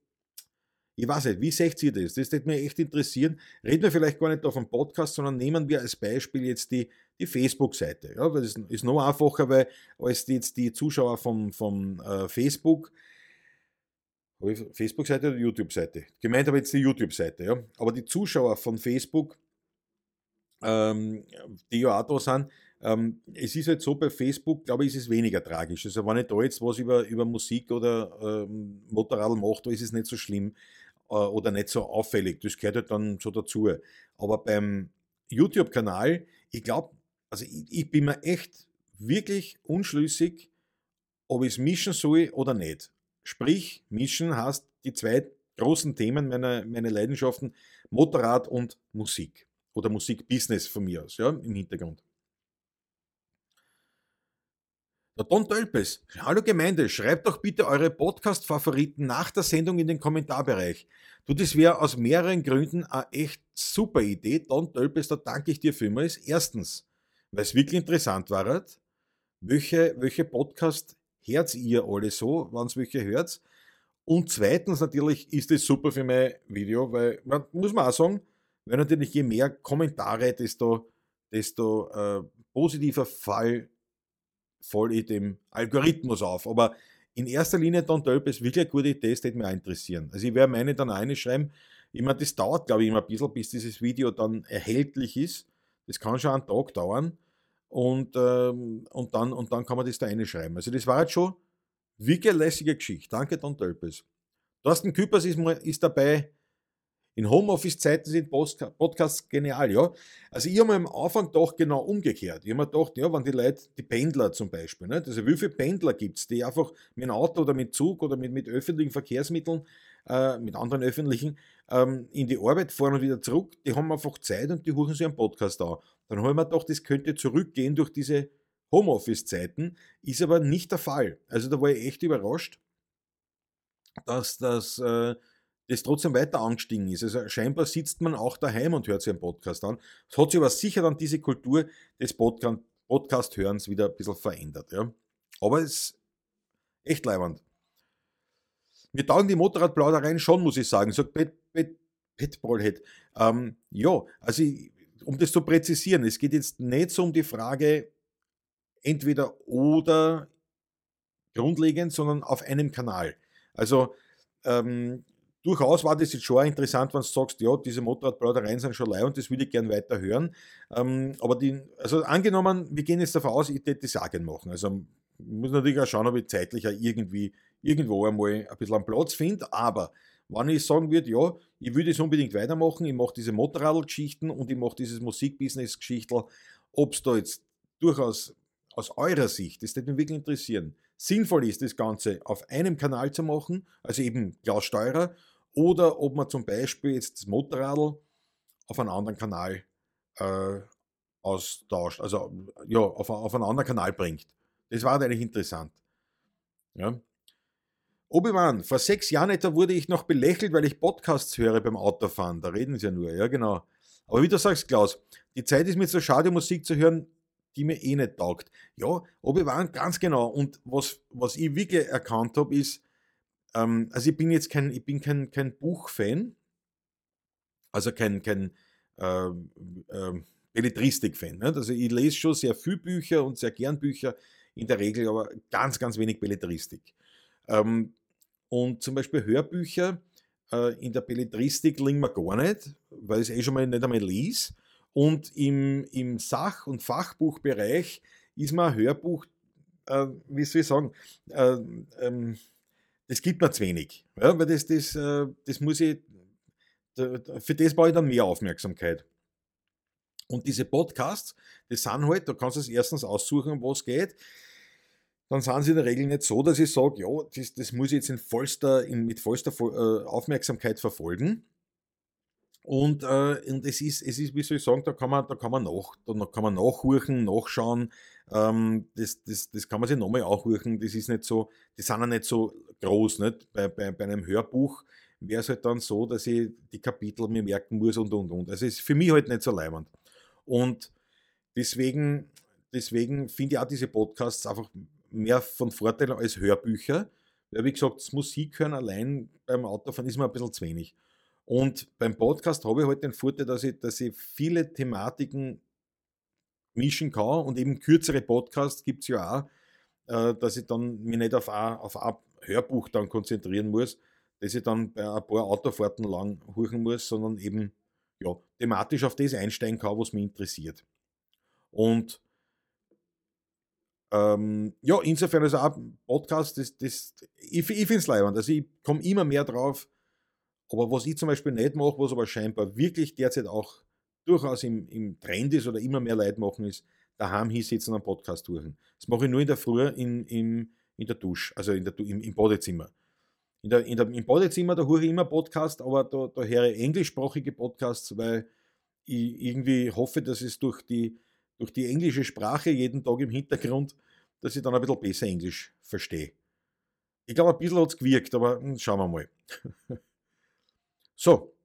Ich weiß nicht, wie seht ihr das? Das würde mich echt interessieren. Reden wir vielleicht gar nicht auf dem Podcast, sondern nehmen wir als Beispiel jetzt die, die Facebook-Seite. Ja, das ist noch einfacher, weil als jetzt die Zuschauer vom, vom äh, Facebook, Facebook-Seite oder YouTube-Seite? Gemeint habe jetzt die YouTube-Seite, ja. Aber die Zuschauer von Facebook, ähm, die ja auch da sind, ähm, es ist halt so, bei Facebook, glaube ich, ist es weniger tragisch. Also wenn ich da jetzt was über, über Musik oder ähm, Motorrad mache, da ist es nicht so schlimm äh, oder nicht so auffällig. Das gehört halt dann so dazu. Aber beim YouTube-Kanal, ich glaube, also ich, ich, bin mir echt wirklich unschlüssig, ob ich es mischen soll oder nicht. Sprich, mischen heißt die zwei großen Themen meiner, meiner Leidenschaften, Motorrad und Musik. Oder Musikbusiness von mir aus, ja, im Hintergrund. Der Don Tölpes. Hallo Gemeinde, schreibt doch bitte eure Podcast-Favoriten nach der Sendung in den Kommentarbereich. Du, das wäre aus mehreren Gründen eine echt super Idee. Don Tölpes, da danke ich dir vielmals. Erstens, weil es wirklich interessant war, welche, welche Podcast hört ihr alle so, wenn es welche hört. Und zweitens natürlich ist es super für mein Video, weil, man, muss man auch sagen, weil natürlich je mehr Kommentare, desto, desto äh, positiver Fall voll ich dem Algorithmus auf. Aber in erster Linie Don Tölpes wirklich eine gute Idee, das würde mich auch interessieren. Also ich werde meine dann eine schreiben. Ich meine, das dauert, glaube ich, immer ein bisschen, bis dieses Video dann erhältlich ist. Das kann schon einen Tag dauern. Und, ähm, und, dann, und dann kann man das da reinschreiben. Also das war jetzt schon wirklich eine lässige Geschichte. Danke, Don Tölpes. Thorsten Küppers ist, ist dabei. In Homeoffice-Zeiten sind Podcasts genial, ja. Also ich habe am Anfang doch genau umgekehrt. Ich habe mir gedacht, ja, wenn die Leute, die Pendler zum Beispiel, nicht? also wie viele Pendler gibt es, die einfach mit dem Auto oder mit Zug oder mit, mit öffentlichen Verkehrsmitteln, äh, mit anderen öffentlichen, ähm, in die Arbeit fahren und wieder zurück, die haben einfach Zeit und die huchen sich einen Podcast an. Dann habe ich mir gedacht, das könnte zurückgehen durch diese Homeoffice-Zeiten, ist aber nicht der Fall. Also da war ich echt überrascht, dass das, äh, das trotzdem weiter angestiegen ist. Also scheinbar sitzt man auch daheim und hört sich einen Podcast an. Es hat sich aber sicher dann diese Kultur des Podcast-Hörens wieder ein bisschen verändert. Ja. Aber es ist echt leibend. Mir taugen die Motorradplaudereien schon, muss ich sagen, sagt Pet, Petballhead. Ähm, ja, also ich, um das zu präzisieren, es geht jetzt nicht so um die Frage, entweder oder grundlegend, sondern auf einem Kanal. Also ähm, durchaus war das jetzt schon interessant, wenn du sagst, ja, diese Motorradplaudereien sind schon leid und das will ich gern weiter hören. Ähm, aber die, also angenommen, wir gehen jetzt davon aus, ich hätte das auch machen. Also ich muss natürlich auch schauen, ob ich zeitlich auch irgendwie irgendwo einmal ein bisschen einen Platz finde, aber wenn ich sagen würde, ja, ich würde es unbedingt weitermachen, ich mache diese Motorradgeschichten und ich mache dieses Musikbusiness-Geschichtel, ob es da jetzt durchaus aus eurer Sicht, das würde mich wirklich interessieren, sinnvoll ist, das Ganze auf einem Kanal zu machen, also eben Klaus Steurer, oder ob man zum Beispiel jetzt das Motorradl auf einen anderen Kanal äh, austauscht, also ja, auf, auf einen anderen Kanal bringt. Das war eigentlich interessant. Ja. Obi-Wan, vor sechs Jahren etwa wurde ich noch belächelt, weil ich Podcasts höre beim Autofahren. Da reden sie ja nur, ja genau. Aber wie du sagst, Klaus, die Zeit ist mir so schade, Musik zu hören, die mir eh nicht taugt. Ja, Obi-Wan, ganz genau. Und was, was ich wirklich erkannt habe, ist, ähm, also ich bin jetzt kein, ich bin kein, kein Buchfan, also kein, kein äh, äh, Belletristik-Fan. Also ich lese schon sehr viel Bücher und sehr gern Bücher, in der Regel aber ganz, ganz wenig Belletristik. Ähm, und zum Beispiel Hörbücher äh, in der Belletristik liegen mir gar nicht, weil ich es eh schon mal nicht einmal lese. Und im, im Sach- und Fachbuchbereich ist mir ein Hörbuch, äh, wie soll ich sagen, äh, ähm, das gibt mir zu wenig. Ja, weil das, das, äh, das muss ich, für das brauche ich dann mehr Aufmerksamkeit. Und diese Podcasts, das sind halt, da kannst du es erstens aussuchen, was geht dann sind sie in der Regel nicht so, dass ich sage, ja, das, das muss ich jetzt in vollster, in, mit vollster äh, Aufmerksamkeit verfolgen. Und, äh, und es ist, es ist, wie soll ich sagen, da kann man, da kann man nach, da kann man nachhorchen, nachschauen. Ähm, das, das, das kann man sich nochmal anhorchen. Das ist nicht so, die sind ja nicht so groß, nicht? Bei, bei, bei einem Hörbuch wäre es halt dann so, dass ich die Kapitel mir merken muss und und und. Also es ist für mich halt nicht so leimend. Und deswegen, deswegen finde ich auch diese Podcasts einfach mehr von Vorteil als Hörbücher. Weil, wie gesagt, das Musik hören allein beim Autofahren ist mir ein bisschen zu wenig. Und beim Podcast habe ich halt den Vorteil, dass ich, dass ich viele Thematiken mischen kann und eben kürzere Podcasts gibt es ja auch, äh, dass ich dann mich nicht auf ein, auf ein Hörbuch dann konzentrieren muss, dass ich dann bei ein paar Autofahrten lang huchen muss, sondern eben ja, thematisch auf das einsteigen kann, was mich interessiert. Und ähm, ja, insofern also auch Podcast, das, das, ich, ich finde es leibend. Also ich komme immer mehr drauf. Aber was ich zum Beispiel nicht mache, was aber scheinbar wirklich derzeit auch durchaus im, im Trend ist oder immer mehr Leute machen, ist daheim hinsitzen und einen Podcast suchen. Das mache ich nur in der Früh in, in, in der Dusche, also in der, im, im Badezimmer. In der, in der, Im Badezimmer, da höre ich immer Podcast, aber da, da höre ich englischsprachige Podcasts, weil ich irgendwie hoffe, dass es durch die, durch die englische Sprache jeden Tag im Hintergrund, dass ich dann ein bisschen besser Englisch verstehe. Ich glaube, ein bisschen hat es gewirkt, aber hm, schauen wir mal. so.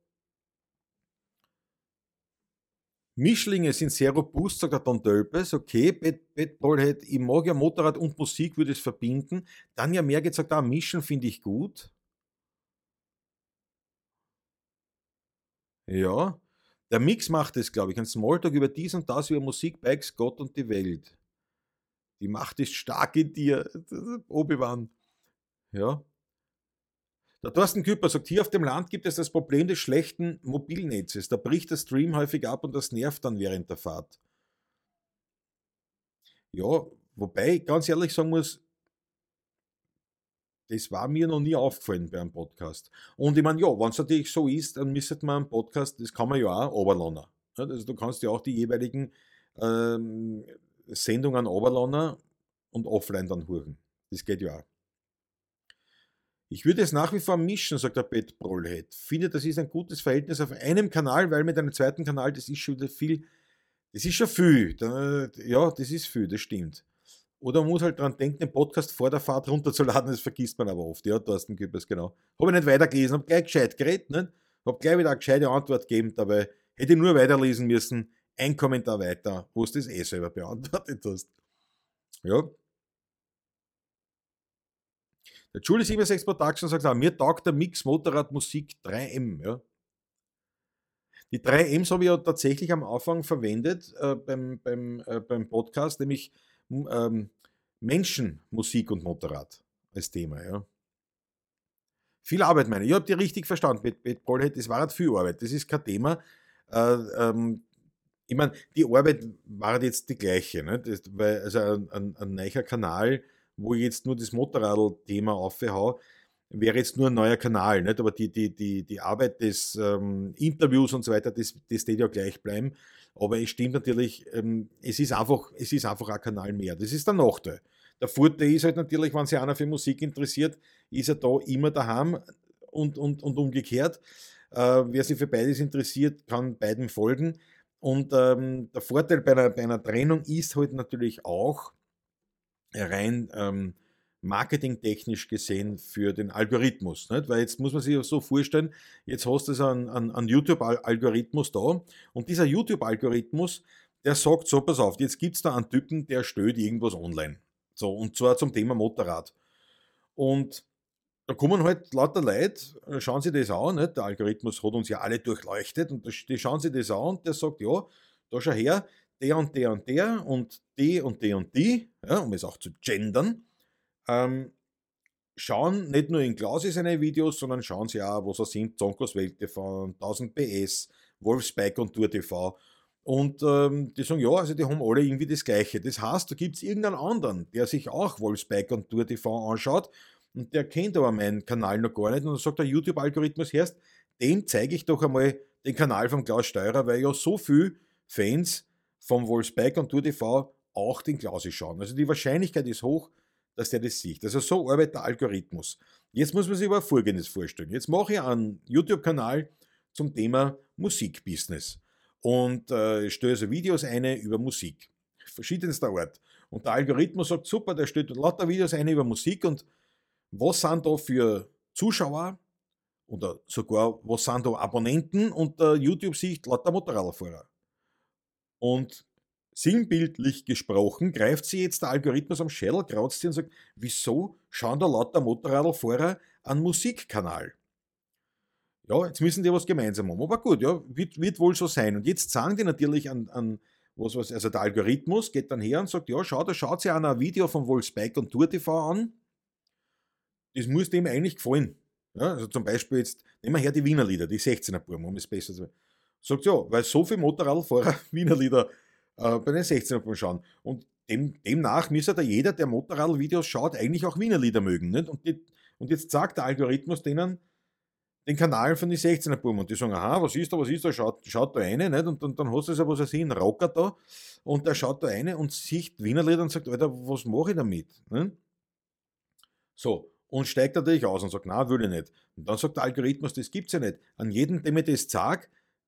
Mischlinge sind sehr robust, sagt der Don Dölpes. Okay, Bad, Bad Ballhead, ich mag ja Motorrad und Musik, würde es verbinden. Dann ja mehr gesagt, ah, Mischen finde ich gut. Ja, der Mix macht es, glaube ich. Ein Smalltalk über dies und das, über Musik, Bikes, Gott und die Welt. Die Macht ist stark in dir. Obi-Wan. Ja. Der Thorsten Küpper sagt, hier auf dem Land gibt es das Problem des schlechten Mobilnetzes. Da bricht der Stream häufig ab und das nervt dann während der Fahrt. Ja, wobei ich ganz ehrlich sagen muss, das war mir noch nie aufgefallen bei einem Podcast. Und ich meine, ja, wenn es natürlich so ist, dann müsste man einen Podcast, das kann man ja auch overladen. Also du kannst ja auch die jeweiligen ähm, Sendungen overladen und offline dann hören. Das geht ja auch. Ich würde es nach wie vor mischen, sagt der Bett Brollhead. Finde, das ist ein gutes Verhältnis auf einem Kanal, weil mit einem zweiten Kanal, das ist schon viel, das ist schon viel. Ja, das ist viel, das stimmt. Oder man muss halt daran denken, den Podcast vor der Fahrt runterzuladen, das vergisst man aber oft. Ja, Thorsten Küppers, genau. Habe ich nicht weitergelesen, habe gleich gescheit geredet, ne? habe gleich wieder eine gescheite Antwort gegeben, dabei hätte ich nur weiterlesen müssen. Ein Kommentar weiter, wo du das eh selber beantwortet hast. Ja, der Julie 76 Production sagt auch, mir taugt der Mix Motorrad Musik 3M. Ja. Die 3Ms habe ich ja tatsächlich am Anfang verwendet äh, beim, beim, äh, beim Podcast, nämlich ähm, Menschen, Musik und Motorrad als Thema. Ja. Viel Arbeit, meine ich. Ich habe die richtig verstanden mit, mit Paulhead. Das war halt viel Arbeit. Das ist kein Thema. Äh, ähm, ich meine, die Arbeit war halt jetzt die gleiche. Ne? Das, weil, also ein, ein, ein neuer Kanal wo ich jetzt nur das Motorradl-Thema aufhau, wäre jetzt nur ein neuer Kanal, nicht? aber die, die, die, die Arbeit des ähm, Interviews und so weiter, das, das steht ja gleich bleiben. Aber es stimmt natürlich, ähm, es, ist einfach, es ist einfach ein Kanal mehr. Das ist der Nachteil. Der Vorteil ist halt natürlich, wenn sich einer für Musik interessiert, ist er da immer daheim und, und, und umgekehrt. Äh, wer sich für beides interessiert, kann beiden folgen. Und ähm, der Vorteil bei einer, bei einer Trennung ist halt natürlich auch, rein ähm, marketingtechnisch gesehen für den Algorithmus. Nicht? Weil jetzt muss man sich so vorstellen, jetzt hast du einen, einen, einen YouTube-Algorithmus da und dieser YouTube-Algorithmus, der sagt so, pass auf, jetzt gibt es da einen Typen, der stellt irgendwas online. So, und zwar zum Thema Motorrad. Und da kommen halt lauter Leute, äh, schauen sie das an, nicht? der Algorithmus hat uns ja alle durchleuchtet und die schauen sie das an und der sagt, ja, da schau her, der und der und der und die und die und die, ja, um es auch zu gendern, ähm, schauen nicht nur in Klausi seine Videos, sondern schauen sie auch, wo sie sind, Zonkos Welt TV, 1000 PS, Wolfsbike und Tour TV. Und ähm, die sagen, ja, also die haben alle irgendwie das Gleiche. Das heißt, da gibt es irgendeinen anderen, der sich auch Wolfsbike und Tour TV anschaut und der kennt aber meinen Kanal noch gar nicht. Und dann sagt der YouTube-Algorithmus erst, dem zeige ich doch einmal den Kanal von Klaus Steurer, weil ja so viele Fans vom Wolfsbike und Tour TV auch den Klausi schauen. Also die Wahrscheinlichkeit ist hoch, dass der das sieht. Also so arbeitet der Algorithmus. Jetzt muss man sich aber Folgendes vorstellen. Jetzt mache ich einen YouTube-Kanal zum Thema Musikbusiness und äh, stelle also Videos ein über Musik, verschiedenster Art. Und der Algorithmus sagt, super, der stellt lauter Videos ein über Musik und was sind da für Zuschauer oder sogar was sind da Abonnenten und der YouTube-Sicht lauter Motorradfahrer. Und sinnbildlich gesprochen greift sie jetzt der Algorithmus am Schädel, krauzt sie und sagt, wieso schauen da lauter Motorradlfahrer an Musikkanal? Ja, jetzt müssen die was gemeinsam haben. Aber gut, ja, wird, wird wohl so sein. Und jetzt sagen die natürlich an, an was, was, also der Algorithmus geht dann her und sagt, ja, schau, da schaut sich einer ein Video von Wolfsbike und Tour TV an. Das muss dem eigentlich gefallen. Ja, also zum Beispiel jetzt, nehmen wir her die Wiener Lieder, die 16er Burm, um es besser zu sagen. Sagt ja, weil so viele Motorradfahrer Wiener Lieder äh, bei den 16er schauen. Und dem, demnach müsste da jeder, der Motorradvideos schaut, eigentlich auch Wiener Lieder mögen. Nicht? Und, die, und jetzt sagt der Algorithmus denen den Kanal von den 16er Buben und die sagen, aha, was ist da, was ist da, schaut, schaut da eine, nicht? Und, und dann hast du so, was er sieht, einen Rocker da und der schaut da eine und sieht Wiener Lieder und sagt, Alter, was mache ich damit? Nicht? So, und steigt natürlich aus und sagt, na, will ich nicht. Und dann sagt der Algorithmus, das gibt's ja nicht. An jedem, dem ich das sage,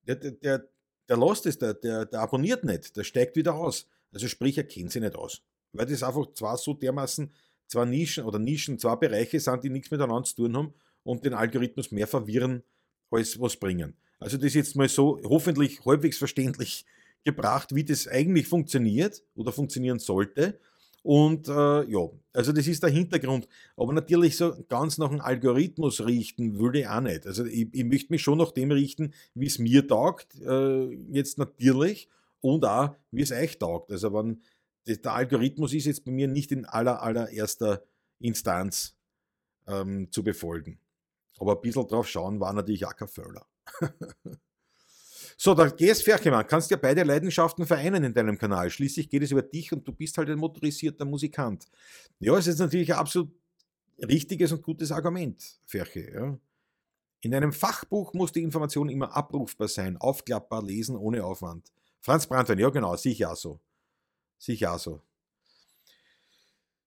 der, der, der, der lost es, der, der, der abonniert nicht, der steigt wieder aus. Also sprich, er kennt sich nicht aus. Weil das einfach zwar so dermaßen zwei Nischen oder Nischen, zwei Bereiche sind, die nichts miteinander zu tun haben und den Algorithmus mehr verwirren als was bringen. Also das ist jetzt mal so hoffentlich halbwegs verständlich gebracht, wie das eigentlich funktioniert oder funktionieren sollte. Und äh, ja, also das ist der Hintergrund. Aber natürlich so ganz nach dem Algorithmus richten würde ich auch nicht. Also ich, ich möchte mich schon nach dem richten, wie es mir taugt, äh, jetzt natürlich, und auch, wie es euch taugt. Also wenn der Algorithmus ist jetzt bei mir nicht in aller, allererster Instanz ähm, zu befolgen. Aber ein bisschen drauf schauen war natürlich auch kein Fehler. so, da GS Ferkemann, kannst ja beide Leidenschaften vereinen in deinem Kanal. Schließlich geht es über dich und du bist halt ein motorisierter Musikant. Ja, es ist natürlich ein absolut richtiges und gutes Argument, Ferche. Ja. In einem Fachbuch muss die Information immer abrufbar sein, aufklappbar, lesen ohne Aufwand. Franz Brandwein, ja genau, sicher so. Sicher so.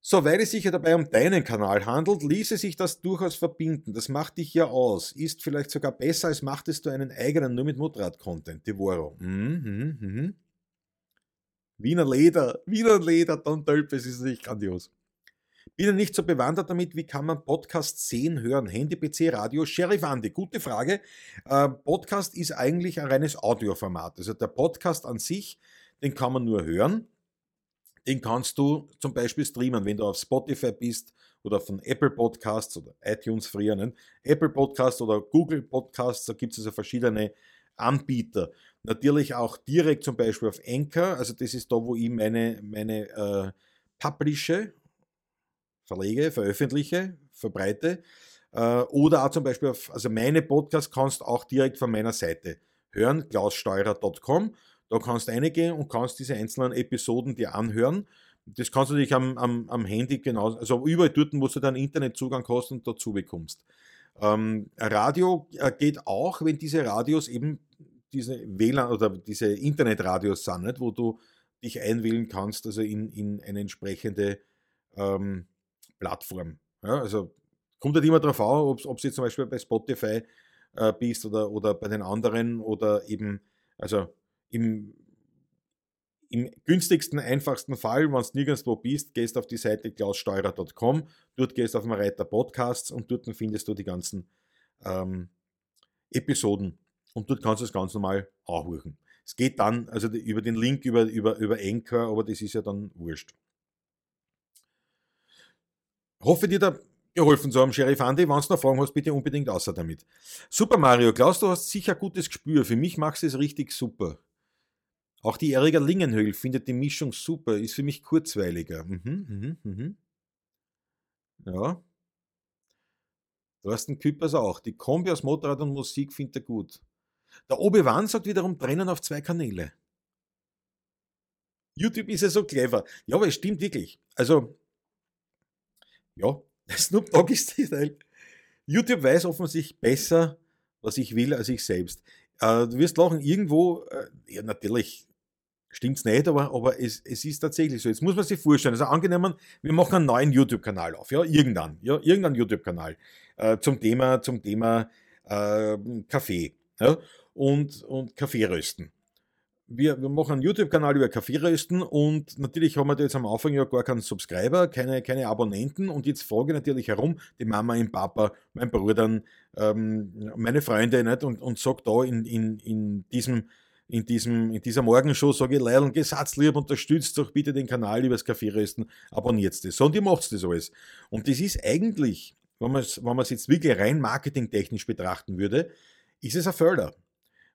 So, weil es sich ja dabei um deinen Kanal handelt, ließe sich das durchaus verbinden. Das macht dich ja aus. Ist vielleicht sogar besser, als machtest du einen eigenen nur mit Motorrad-Content. Devoro. Mhm, mhm, mhm. Wiener Leder, Wiener Leder, Don Tölpes ist nicht grandios. Bin ja nicht so bewandert damit, wie kann man Podcast sehen, hören? Handy, PC, Radio, Sheriff Andy, gute Frage. Äh, Podcast ist eigentlich ein reines Audioformat. Also der Podcast an sich, den kann man nur hören den kannst du zum Beispiel streamen, wenn du auf Spotify bist oder von Apple Podcasts oder iTunes früher, ne? Apple Podcasts oder Google Podcasts, da gibt es also verschiedene Anbieter. Natürlich auch direkt zum Beispiel auf Anchor, also das ist da, wo ich meine, meine äh, publische, verlege, veröffentliche, verbreite. Äh, oder auch zum Beispiel auf, also meine Podcasts kannst du auch direkt von meiner Seite hören, klaussteurer.com da kannst du reingehen und kannst diese einzelnen Episoden dir anhören. Das kannst du dich am, am, am Handy genau, also überall dort, wo du dann Internetzugang hast und dazu bekommst. Ähm, Radio äh, geht auch, wenn diese Radios eben diese WLAN oder diese Internetradios sind, nicht, wo du dich einwählen kannst, also in, in eine entsprechende ähm, Plattform. Ja, also kommt halt immer darauf an, ob du jetzt zum Beispiel bei Spotify äh, bist oder, oder bei den anderen oder eben, also im, im günstigsten, einfachsten Fall, wenn du nirgendwo bist, gehst auf die Seite klaussteurer.com, dort gehst du auf den Reiter Podcasts und dort findest du die ganzen ähm, Episoden und dort kannst du es ganz normal anhören. Es geht dann, also über den Link über, über, über Anchor, aber das ist ja dann wurscht. Hoffe dir da geholfen zu haben, Sheriff Andy. Wenn du noch Fragen hast, bitte unbedingt außer damit. Super Mario, Klaus, du hast sicher gutes Gespür. Für mich machst du es richtig super. Auch die Erika Lingenhöhl findet die Mischung super, ist für mich kurzweiliger. Mhm, mhm, mhm. Ja. Thorsten Küppers auch. Die Kombi aus Motorrad und Musik findet er gut. Der Obi-Wan sagt wiederum trennen auf zwei Kanäle. YouTube ist ja so clever. Ja, aber es stimmt wirklich. Also, ja, Snoop Dogg ist Teil. YouTube weiß offensichtlich besser, was ich will, als ich selbst. Äh, du wirst lachen, irgendwo, äh, ja, natürlich, Stimmt's nicht, aber, aber es, es ist tatsächlich so. Jetzt muss man sich vorstellen, also angenommen, wir machen einen neuen YouTube-Kanal auf, ja, irgendwann, ja, irgendeinen YouTube-Kanal äh, zum Thema, zum Thema äh, Kaffee ja, und, und Kaffeerösten. Wir, wir machen einen YouTube-Kanal über Kaffeerösten und natürlich haben wir da jetzt am Anfang ja gar keinen Subscriber, keine, keine Abonnenten und jetzt frage ich natürlich herum, die Mama, den Papa, mein Bruder, ähm, meine Freunde nicht? und, und sage da in, in, in diesem in, diesem, in dieser Morgenshow sage ich, Leil, gesatzlieb, unterstützt doch bitte den Kanal übers Kaffeerösten, abonniert das. So, und ihr macht das alles. Und das ist eigentlich, wenn man es wenn jetzt wirklich rein marketingtechnisch betrachten würde, ist es ein Förder.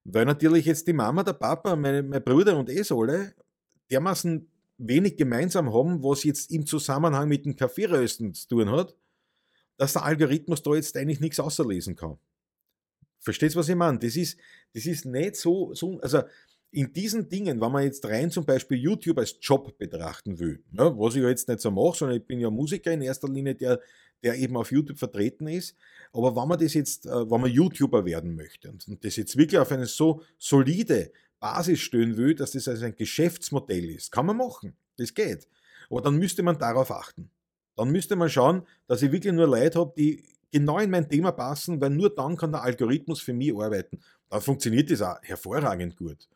Weil natürlich jetzt die Mama, der Papa, meine, mein Bruder und es alle dermaßen wenig gemeinsam haben, was jetzt im Zusammenhang mit dem Kaffeerösten zu tun hat, dass der Algorithmus da jetzt eigentlich nichts außerlesen kann. Verstehst du, was ich meine? Das ist, das ist nicht so, so, also in diesen Dingen, wenn man jetzt rein zum Beispiel YouTube als Job betrachten will, ne, was ich ja jetzt nicht so mache, sondern ich bin ja Musiker in erster Linie, der, der eben auf YouTube vertreten ist. Aber wenn man das jetzt, äh, wenn man YouTuber werden möchte und das jetzt wirklich auf eine so solide Basis stellen will, dass das also ein Geschäftsmodell ist, kann man machen. Das geht. Aber dann müsste man darauf achten. Dann müsste man schauen, dass ich wirklich nur Leute habe, die genau in mein Thema passen, weil nur dann kann der Algorithmus für mich arbeiten. Dann funktioniert das auch hervorragend gut.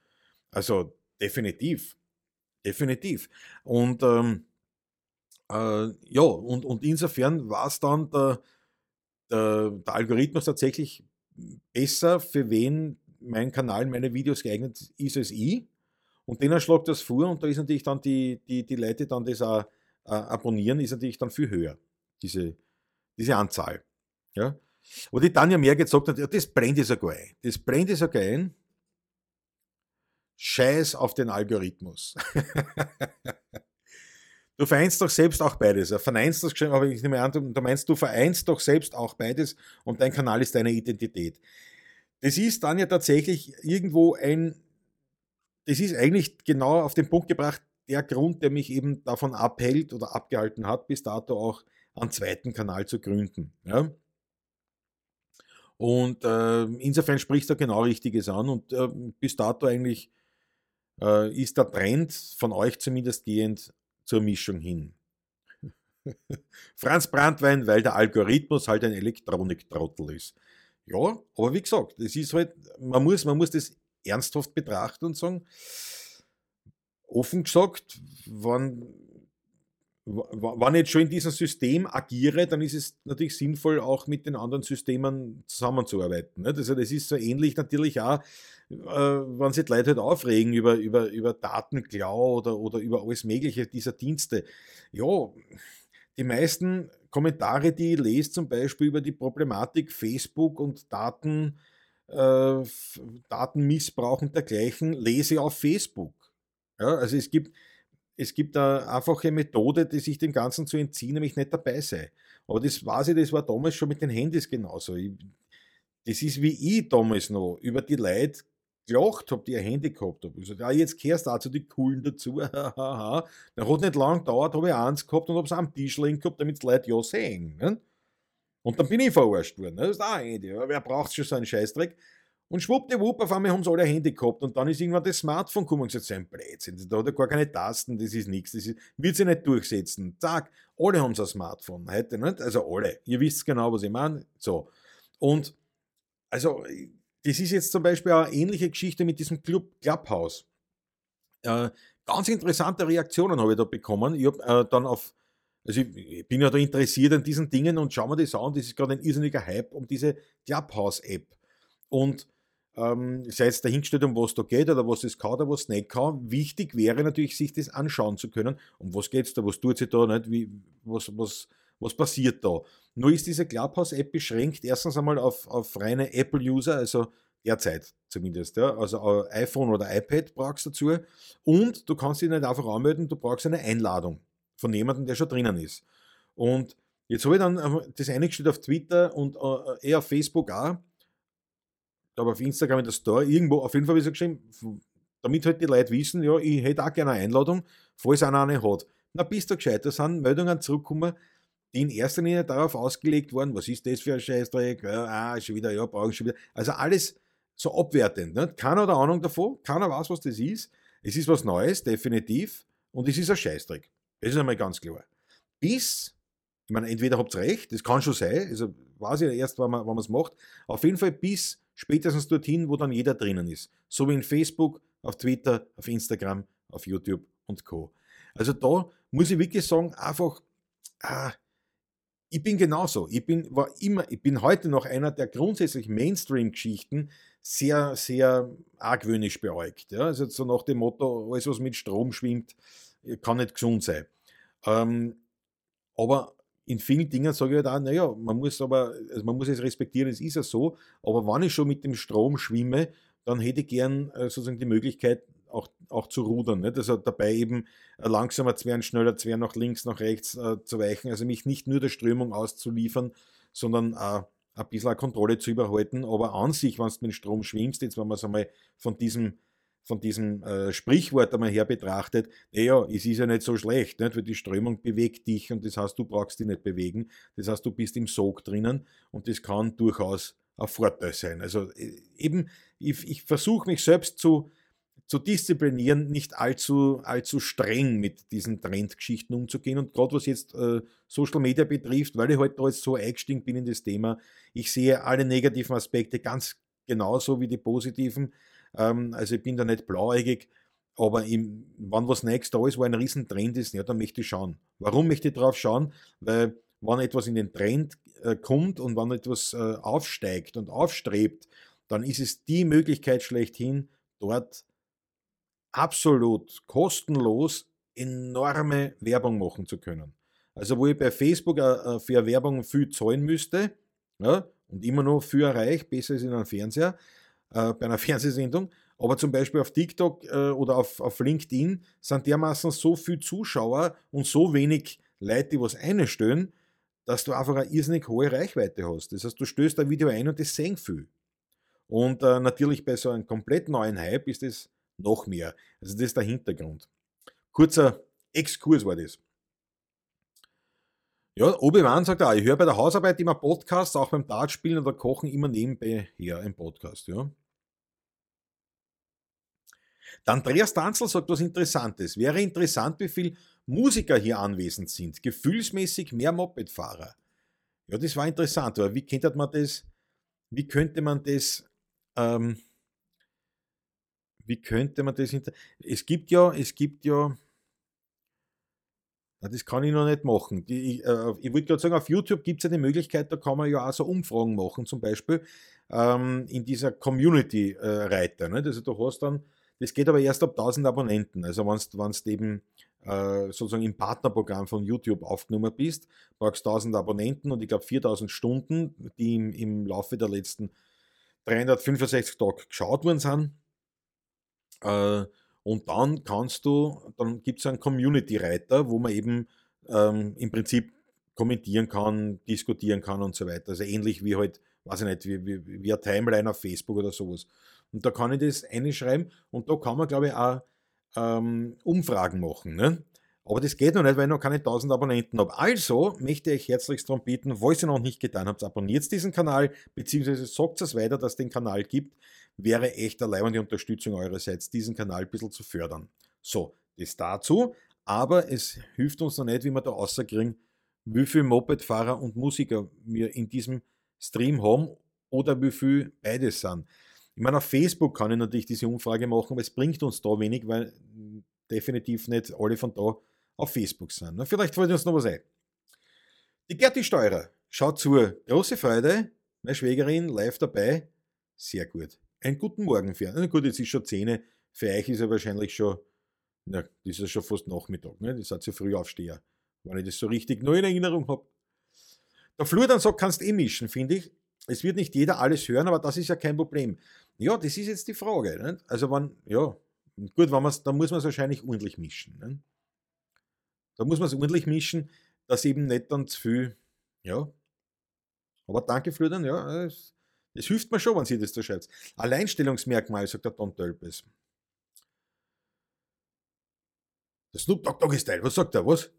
Also definitiv. Definitiv. Und ähm, äh, ja, und, und insofern war es dann der, der, der Algorithmus tatsächlich besser, für wen mein Kanal, meine Videos geeignet ist als ich. Und denen schlägt das vor und da ist natürlich dann die, die, die Leute dann das auch äh, abonnieren, ist natürlich dann viel höher, diese, diese Anzahl. Ja? Wo die Tanja mehr gesagt hat, ja, das brennt ihr sogar ein. Das brennt ihr sogar ein. Scheiß auf den Algorithmus. Du vereinst doch selbst auch beides. Er verneinst das, aber ich nehme an, du meinst, du vereinst doch selbst auch beides und dein Kanal ist deine Identität. Das ist dann ja tatsächlich irgendwo ein, das ist eigentlich genau auf den Punkt gebracht, der Grund, der mich eben davon abhält oder abgehalten hat, bis dato auch einen zweiten Kanal zu gründen. Ja? Und äh, insofern sprichst du genau Richtiges an und äh, bis dato eigentlich äh, ist der Trend von euch zumindest gehend zur Mischung hin. Franz Brandwein, weil der Algorithmus halt ein Elektroniktrottel ist. Ja, aber wie gesagt, es ist halt, man muss, man muss das ernsthaft betrachten und sagen, offen gesagt, wenn wenn ich jetzt schon in diesem System agiere, dann ist es natürlich sinnvoll, auch mit den anderen Systemen zusammenzuarbeiten. Also das ist so ähnlich natürlich auch, äh, wenn sich die Leute halt aufregen über, über, über Datenklau oder, oder über alles Mögliche dieser Dienste. Ja, die meisten Kommentare, die ich lese, zum Beispiel über die Problematik Facebook und Daten, äh, Datenmissbrauch und dergleichen, lese ich auf Facebook. Ja, also es gibt es gibt eine einfache Methode, die sich dem Ganzen zu entziehen, nämlich nicht dabei sei. Aber das weiß ich, das war damals schon mit den Handys genauso. Ich, das ist wie ich damals noch über die Leute gelacht habe, die ein Handy gehabt haben. Ich gesagt, ja, jetzt kehrst du auch zu den Coolen dazu. Dann hat nicht lange gedauert, habe ich eins gehabt und habe es am Tisch liegen gehabt, damit die Leute ja sehen. Ne? Und dann bin ich verarscht worden. Ne? Das ist auch ein Handy. Wer braucht schon so einen Scheißdreck? Und schwuppdiwupp, auf einmal haben sie alle Handy gehabt und dann ist irgendwann das Smartphone gekommen und gesagt, so ein Blödsinn, da hat er gar keine Tasten, das ist nichts, das ist, wird sich nicht durchsetzen. Zack, alle haben so ein Smartphone heute, nicht? Also alle, ihr wisst genau, was ich meine. So. Und also, das ist jetzt zum Beispiel eine ähnliche Geschichte mit diesem Club Clubhouse. Äh, ganz interessante Reaktionen habe ich da bekommen. Ich habe äh, dann auf, also ich bin ja da interessiert an diesen Dingen und schau mir das an. Das ist gerade ein irrsinniger Hype um diese Clubhouse-App. Und ähm, sei es dahingestellt, um was da geht oder was es kann oder was nicht kann. Wichtig wäre natürlich, sich das anschauen zu können. Um was geht es da, was tut sich da, nicht? Wie, was, was, was passiert da? Nur ist diese Clubhouse-App beschränkt erstens einmal auf, auf reine Apple-User, also derzeit zumindest. Ja? Also iPhone oder iPad brauchst du dazu. Und du kannst dich nicht einfach anmelden, du brauchst eine Einladung von jemandem, der schon drinnen ist. Und jetzt habe ich dann äh, das eingestellt auf Twitter und äh, eher auf Facebook auch glaube auf Instagram in der Store, irgendwo, auf jeden Fall habe ich so geschrieben, damit halt die Leute wissen, ja, ich hätte auch gerne eine Einladung, falls einer eine hat. Na, bist du gescheit, da sind Meldungen zurückgekommen, die in erster Linie darauf ausgelegt waren, was ist das für ein Scheißdreck, ja, ah, schon wieder, ja, brauche ich schon wieder. Also alles so abwertend. Ne? Keiner hat eine Ahnung davon, keiner weiß, was das ist. Es ist was Neues, definitiv, und es ist ein Scheißdreck. Das ist einmal ganz klar. Bis, ich meine, entweder habt ihr recht, das kann schon sein, also weiß ich erst, wann man es macht, auf jeden Fall bis Spätestens dorthin, wo dann jeder drinnen ist. So wie in Facebook, auf Twitter, auf Instagram, auf YouTube und Co. Also da muss ich wirklich sagen, einfach, ah, ich bin genauso. Ich bin, war immer, ich bin heute noch einer, der grundsätzlich Mainstream-Geschichten sehr, sehr argwöhnisch beäugt. Ja? Also so nach dem Motto, alles was mit Strom schwimmt, kann nicht gesund sein. Ähm, aber in vielen Dingen sage ich halt auch, naja, man muss aber, also man muss es respektieren, es ist ja so, aber wenn ich schon mit dem Strom schwimme, dann hätte ich gern äh, sozusagen die Möglichkeit, auch, auch zu rudern. Nicht? Also dabei eben äh, langsamer zu werden, schneller zu werden, nach links, nach rechts äh, zu weichen. Also mich nicht nur der Strömung auszuliefern, sondern äh, ein bisschen Kontrolle zu überhalten. Aber an sich, wenn du mit dem Strom schwimmst, jetzt wenn man es einmal von diesem von diesem äh, Sprichwort einmal her betrachtet, naja, es ist ja nicht so schlecht, nicht? weil die Strömung bewegt dich und das heißt, du brauchst dich nicht bewegen. Das heißt, du bist im Sog drinnen und das kann durchaus ein Vorteil sein. Also äh, eben, ich, ich versuche mich selbst zu, zu disziplinieren, nicht allzu, allzu streng mit diesen Trendgeschichten umzugehen. Und gerade was jetzt äh, Social Media betrifft, weil ich heute halt da jetzt so eingestiegen bin in das Thema, ich sehe alle negativen Aspekte ganz genauso wie die positiven. Ähm, also ich bin da nicht blauäugig, aber im, wann was Neues da ist, wo ein Riesentrend ist, ja, dann möchte ich schauen. Warum möchte ich drauf schauen? Weil wenn etwas in den Trend äh, kommt und wenn etwas äh, aufsteigt und aufstrebt, dann ist es die Möglichkeit schlechthin, dort absolut kostenlos enorme Werbung machen zu können. Also wo ich bei Facebook äh, für Werbung viel zahlen müsste ja, und immer noch viel erreicht, besser als in einem Fernseher, äh, bei einer Fernsehsendung. Aber zum Beispiel auf TikTok äh, oder auf, auf LinkedIn sind dermaßen so viele Zuschauer und so wenig Leute, die was einstellen, dass du einfach eine irrsinnig hohe Reichweite hast. Das heißt, du stößt ein Video ein und das sehen viel. Und äh, natürlich bei so einem komplett neuen Hype ist das noch mehr. Also das ist der Hintergrund. Kurzer Exkurs war das. Ja, Obi-Wan sagt auch, ich höre bei der Hausarbeit immer Podcasts, auch beim Dartspielen oder Kochen immer nebenbei her ein Podcast. Ja. Der Andreas Danzel sagt was Interessantes. Wäre interessant, wie viele Musiker hier anwesend sind. Gefühlsmäßig mehr Mopedfahrer. Ja, das war interessant, aber wie könnte man das, wie könnte man das, ähm, wie könnte man das, es gibt ja, es gibt ja, na, das kann ich noch nicht machen. Die, ich, äh, ich wollte gerade sagen, auf YouTube gibt es die Möglichkeit, da kann man ja auch so Umfragen machen, zum Beispiel ähm, in dieser Community-Reiter. Äh, also du hast dann, das geht aber erst ab 1000 Abonnenten. Also wenn du eben äh, sozusagen im Partnerprogramm von YouTube aufgenommen bist, brauchst 1000 Abonnenten und ich glaube 4000 Stunden, die im, im Laufe der letzten 365 Tage geschaut worden sind. Äh, und dann kannst du, dann gibt es einen Community-Reiter, wo man eben ähm, im Prinzip kommentieren kann, diskutieren kann und so weiter. Also ähnlich wie halt, weiß ich nicht, wie, wie, wie eine Timeline auf Facebook oder sowas. Und da kann ich das einschreiben und da kann man, glaube ich, auch ähm, Umfragen machen. Ne? Aber das geht noch nicht, weil ich noch keine 1000 Abonnenten habe. Also möchte ich herzlichst darum bitten, falls ihr noch nicht getan habt, abonniert diesen Kanal, beziehungsweise sagt es weiter, dass es den Kanal gibt. Wäre echt allein die Unterstützung eurerseits, diesen Kanal ein bisschen zu fördern. So, das dazu. Aber es hilft uns noch nicht, wie wir da rauskriegen, wie viele Mopedfahrer und Musiker wir in diesem Stream haben oder wie viel beides sind. Ich meine, auf Facebook kann ich natürlich diese Umfrage machen, aber es bringt uns da wenig, weil definitiv nicht alle von da auf Facebook sind. Na, vielleicht fällt uns noch was ein. Die Gerti Steurer schaut zu. Große Freude. Meine Schwägerin live dabei. Sehr gut. Einen guten Morgen für Na gut, jetzt ist schon 10. Für euch ist er wahrscheinlich schon, na, das ist ja schon fast Nachmittag. Ne? Das hat ja früh aufsteher. Wenn ich das so richtig neu in Erinnerung habe. Der Flur dann sagt, kannst eh mischen, finde ich. Es wird nicht jeder alles hören, aber das ist ja kein Problem. Ja, das ist jetzt die Frage. Ne? Also, wenn, ja, gut, wenn da muss man es wahrscheinlich ordentlich mischen. Ne? Da muss man es ordentlich mischen, dass eben nicht dann zu viel, ja. Aber danke, Flödern, ja, es, es, hilft mir schon, wenn Sie das da schreibt. Alleinstellungsmerkmal, sagt der Don Tölpes. Der Snoop Dogg Doggy Style, was sagt er, was?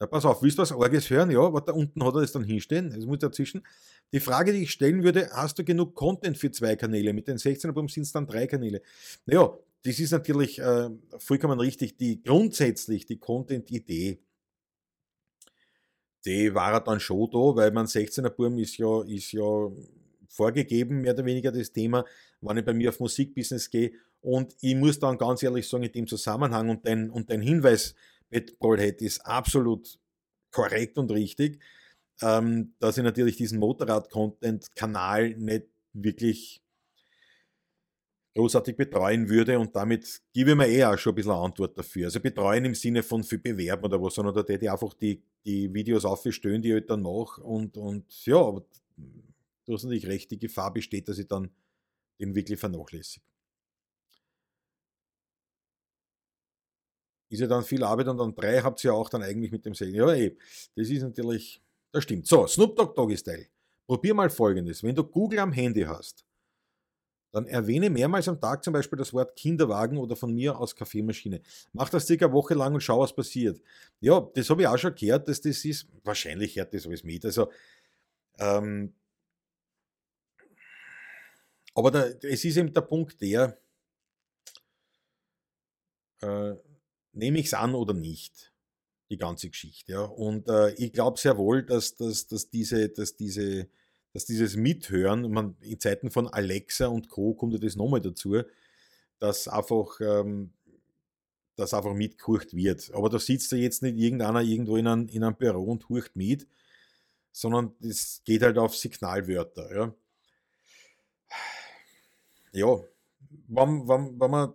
Na, pass auf, willst du was Orges hören? Ja, aber da unten hat er das dann hinstehen. Das muss dazwischen. Die Frage, die ich stellen würde, hast du genug Content für zwei Kanäle? Mit den 16 Album sind es dann drei Kanäle. Naja, das ist natürlich äh, vollkommen richtig. Die grundsätzlich die Content-Idee, die war dann schon da, weil man 16er Burm ist ja, ist ja vorgegeben, mehr oder weniger das Thema, wenn ich bei mir auf Musikbusiness gehe. Und ich muss dann ganz ehrlich sagen, in dem Zusammenhang und dein, und dein Hinweis, Paulhead ist absolut korrekt und richtig, ähm, dass ich natürlich diesen Motorrad-Content-Kanal nicht wirklich großartig betreuen würde und damit gebe ich mir eh auch schon ein bisschen Antwort dafür. Also betreuen im Sinne von für bewerben oder was, sondern da hätte ich einfach die, die Videos aufstellen, die ich halt dann mache und, und ja, aber du hast natürlich recht, die Gefahr besteht, dass ich dann den wirklich vernachlässige. Ist ja dann viel Arbeit und dann drei habt ihr ja auch dann eigentlich mit dem selben. Ja, ey, das ist natürlich, das stimmt. So, Snoop Dogg Doggy Style. Probier mal folgendes. Wenn du Google am Handy hast, dann erwähne mehrmals am Tag zum Beispiel das Wort Kinderwagen oder von mir aus Kaffeemaschine. Mach das circa eine Woche lang und schau, was passiert. Ja, das habe ich auch schon gehört, dass das ist. Wahrscheinlich hört das alles mit. Also, ähm, aber da, es ist eben der Punkt der, äh, nehme ich es an oder nicht, die ganze Geschichte. Ja? Und äh, ich glaube sehr wohl, dass, dass, dass, diese, dass, diese, dass dieses Mithören, man, in Zeiten von Alexa und Co. kommt ja das nochmal dazu, dass einfach, ähm, dass einfach mitgehurcht wird. Aber da sitzt ja jetzt nicht irgendeiner irgendwo in einem, in einem Büro und hurcht mit, sondern das geht halt auf Signalwörter. Ja, ja wenn, wenn, wenn man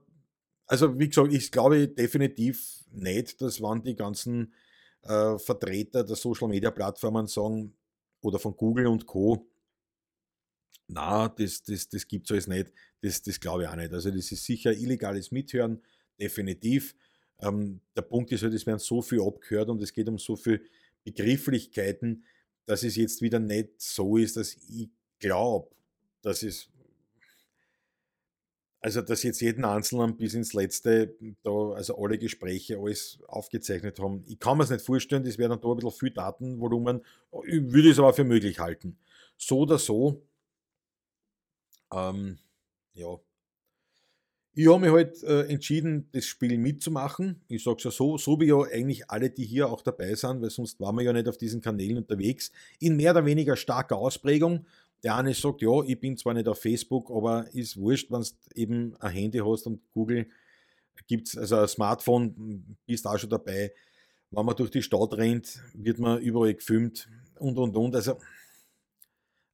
also wie gesagt, ich glaube definitiv nicht, dass wann die ganzen äh, Vertreter der Social Media Plattformen sagen oder von Google und Co. Na, das, das, das gibt es alles nicht. Das, das glaube ich auch nicht. Also das ist sicher illegales Mithören, definitiv. Ähm, der Punkt ist halt, es werden so viel abgehört und es geht um so viele Begrifflichkeiten, dass es jetzt wieder nicht so ist, dass ich glaube, dass es also dass jetzt jeden Einzelnen bis ins Letzte da, also alle Gespräche, alles aufgezeichnet haben. Ich kann mir es nicht vorstellen, das wäre dann da ein bisschen viel Datenvolumen. Ich würde es aber für möglich halten. So oder so, ähm, ja. Ich habe mich halt äh, entschieden, das Spiel mitzumachen. Ich sage es ja so, so wie ja eigentlich alle, die hier auch dabei sind, weil sonst waren wir ja nicht auf diesen Kanälen unterwegs, in mehr oder weniger starker Ausprägung. Der eine sagt, ja, ich bin zwar nicht auf Facebook, aber ist wurscht, wenn du eben ein Handy hast und Google gibt es, also ein Smartphone, bist auch schon dabei. Wenn man durch die Stadt rennt, wird man überall gefilmt und und und. Also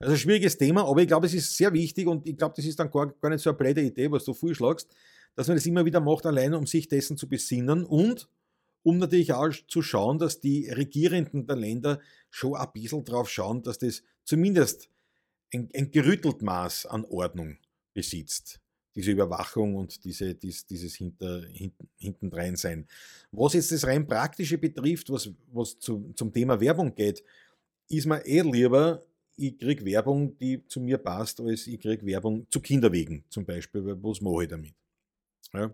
also schwieriges Thema, aber ich glaube, es ist sehr wichtig und ich glaube, das ist dann gar, gar nicht so eine blöde Idee, was du vorschlagst, dass man das immer wieder macht, alleine um sich dessen zu besinnen und um natürlich auch zu schauen, dass die Regierenden der Länder schon ein bisschen drauf schauen, dass das zumindest ein, ein gerüttelt Maß an Ordnung besitzt. Diese Überwachung und diese, dies, dieses hinter, hinten, hintendrein sein. Was jetzt das rein Praktische betrifft, was, was zu, zum Thema Werbung geht, ist mir eh lieber, ich kriege Werbung, die zu mir passt, als ich kriege Werbung zu Kinderwegen zum Beispiel, weil was mache ich damit? Ja.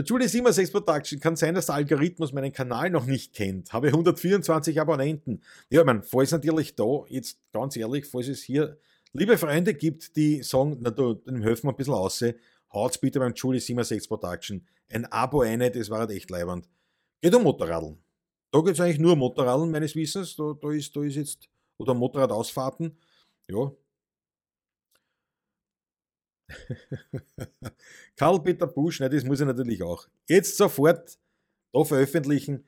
Der Julie 76 Production kann sein, dass der Algorithmus meinen Kanal noch nicht kennt. Habe 124 Abonnenten. Ja, ich meine, falls natürlich da, jetzt ganz ehrlich, falls es hier liebe Freunde gibt, die sagen, na du, dann helfen wir ein bisschen aus, haut's bitte beim Julie 67 Production ein Abo ein, das war halt echt leibend. Geht um Motorradeln. Da geht es eigentlich nur Motorradeln meines Wissens. Da, da, ist, da ist jetzt, oder Motorradausfahrten. Ja. Karl-Peter Busch, ne, das muss ich natürlich auch. Jetzt sofort da veröffentlichen,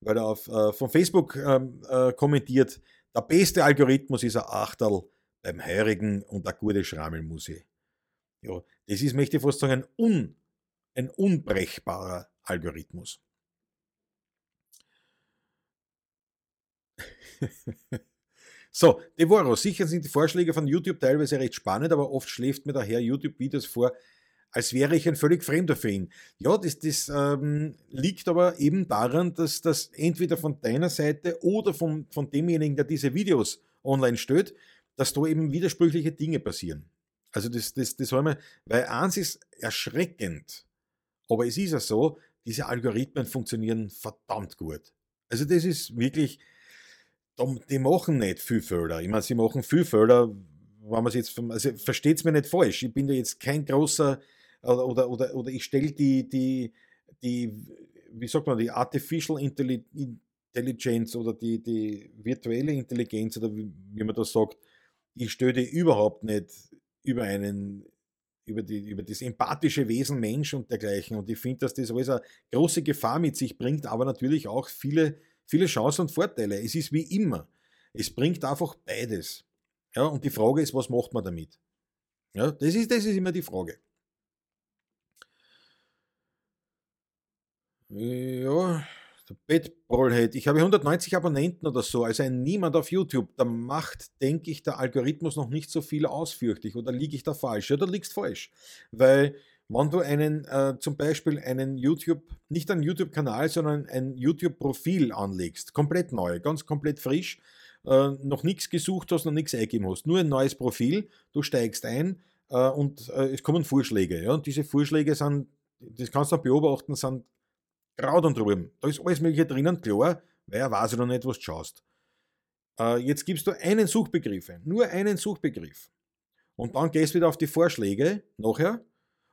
weil er auf, äh, von Facebook ähm, äh, kommentiert, der beste Algorithmus ist ein Achterl beim Heurigen und eine gute Schrammelmusik. Ja, das ist, möchte ich fast sagen, ein, un, ein unbrechbarer Algorithmus. so, Devoro, sicher sind die Vorschläge von YouTube teilweise recht spannend, aber oft schläft mir daher YouTube-Videos vor, als wäre ich ein völlig Fremder für ihn. Ja, das, das ähm, liegt aber eben daran, dass das entweder von deiner Seite oder von, von demjenigen, der diese Videos online stellt, dass da eben widersprüchliche Dinge passieren. Also das, das, das haben wir, weil eins ist erschreckend, aber es ist ja so, diese Algorithmen funktionieren verdammt gut. Also das ist wirklich, die machen nicht viel Fehler. Ich meine, sie machen viel Fehler, wenn man es jetzt, also versteht es mir nicht falsch. Ich bin da jetzt kein großer, oder, oder, oder, oder ich stelle die, die, die, wie sagt man, die Artificial Intelligence oder die, die virtuelle Intelligenz oder wie, wie man das sagt, ich stelle die überhaupt nicht über einen, über, die, über das empathische Wesen Mensch und dergleichen. Und ich finde, dass das alles eine große Gefahr mit sich bringt, aber natürlich auch viele viele Chancen und Vorteile. Es ist wie immer. Es bringt einfach beides. Ja, und die Frage ist, was macht man damit? Ja, das ist, das ist immer die Frage. Ja, der Bedballhead. Ich habe 190 Abonnenten oder so, also ein Niemand auf YouTube. Da macht, denke ich, der Algorithmus noch nicht so viel aus, fürchte ich. Oder liege ich da falsch? Ja, da liegst falsch. Weil wenn du einen, äh, zum Beispiel einen YouTube, nicht einen YouTube-Kanal, sondern ein YouTube-Profil anlegst, komplett neu, ganz komplett frisch, äh, noch nichts gesucht hast, noch nichts eingegeben hast, nur ein neues Profil, du steigst ein äh, und äh, es kommen Vorschläge. Ja? Und diese Vorschläge sind, das kannst du beobachten, sind Kraut und Ruben. Da ist alles Mögliche drinnen, klar, weil er weiß ja noch nicht, was du schaust. Äh, jetzt gibst du einen Suchbegriff ein, nur einen Suchbegriff. Und dann gehst du wieder auf die Vorschläge nachher